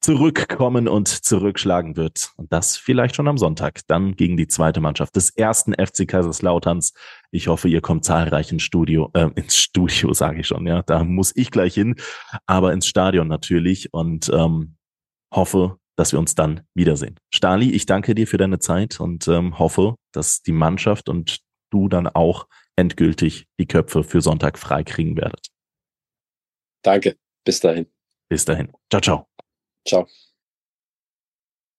zurückkommen und zurückschlagen wird. Und das vielleicht schon am Sonntag, dann gegen die zweite Mannschaft des ersten FC Kaiserslauterns. Ich hoffe, ihr kommt zahlreich ins Studio, äh, ins Studio [laughs] sage ich schon, ja, da muss ich gleich hin, aber ins Stadion natürlich und ähm, hoffe, dass wir uns dann wiedersehen. Stali, ich danke dir für deine Zeit und ähm, hoffe, dass die Mannschaft und du dann auch endgültig die Köpfe für Sonntag frei kriegen werdet. Danke. Bis dahin. Bis dahin. Ciao, ciao. Ciao.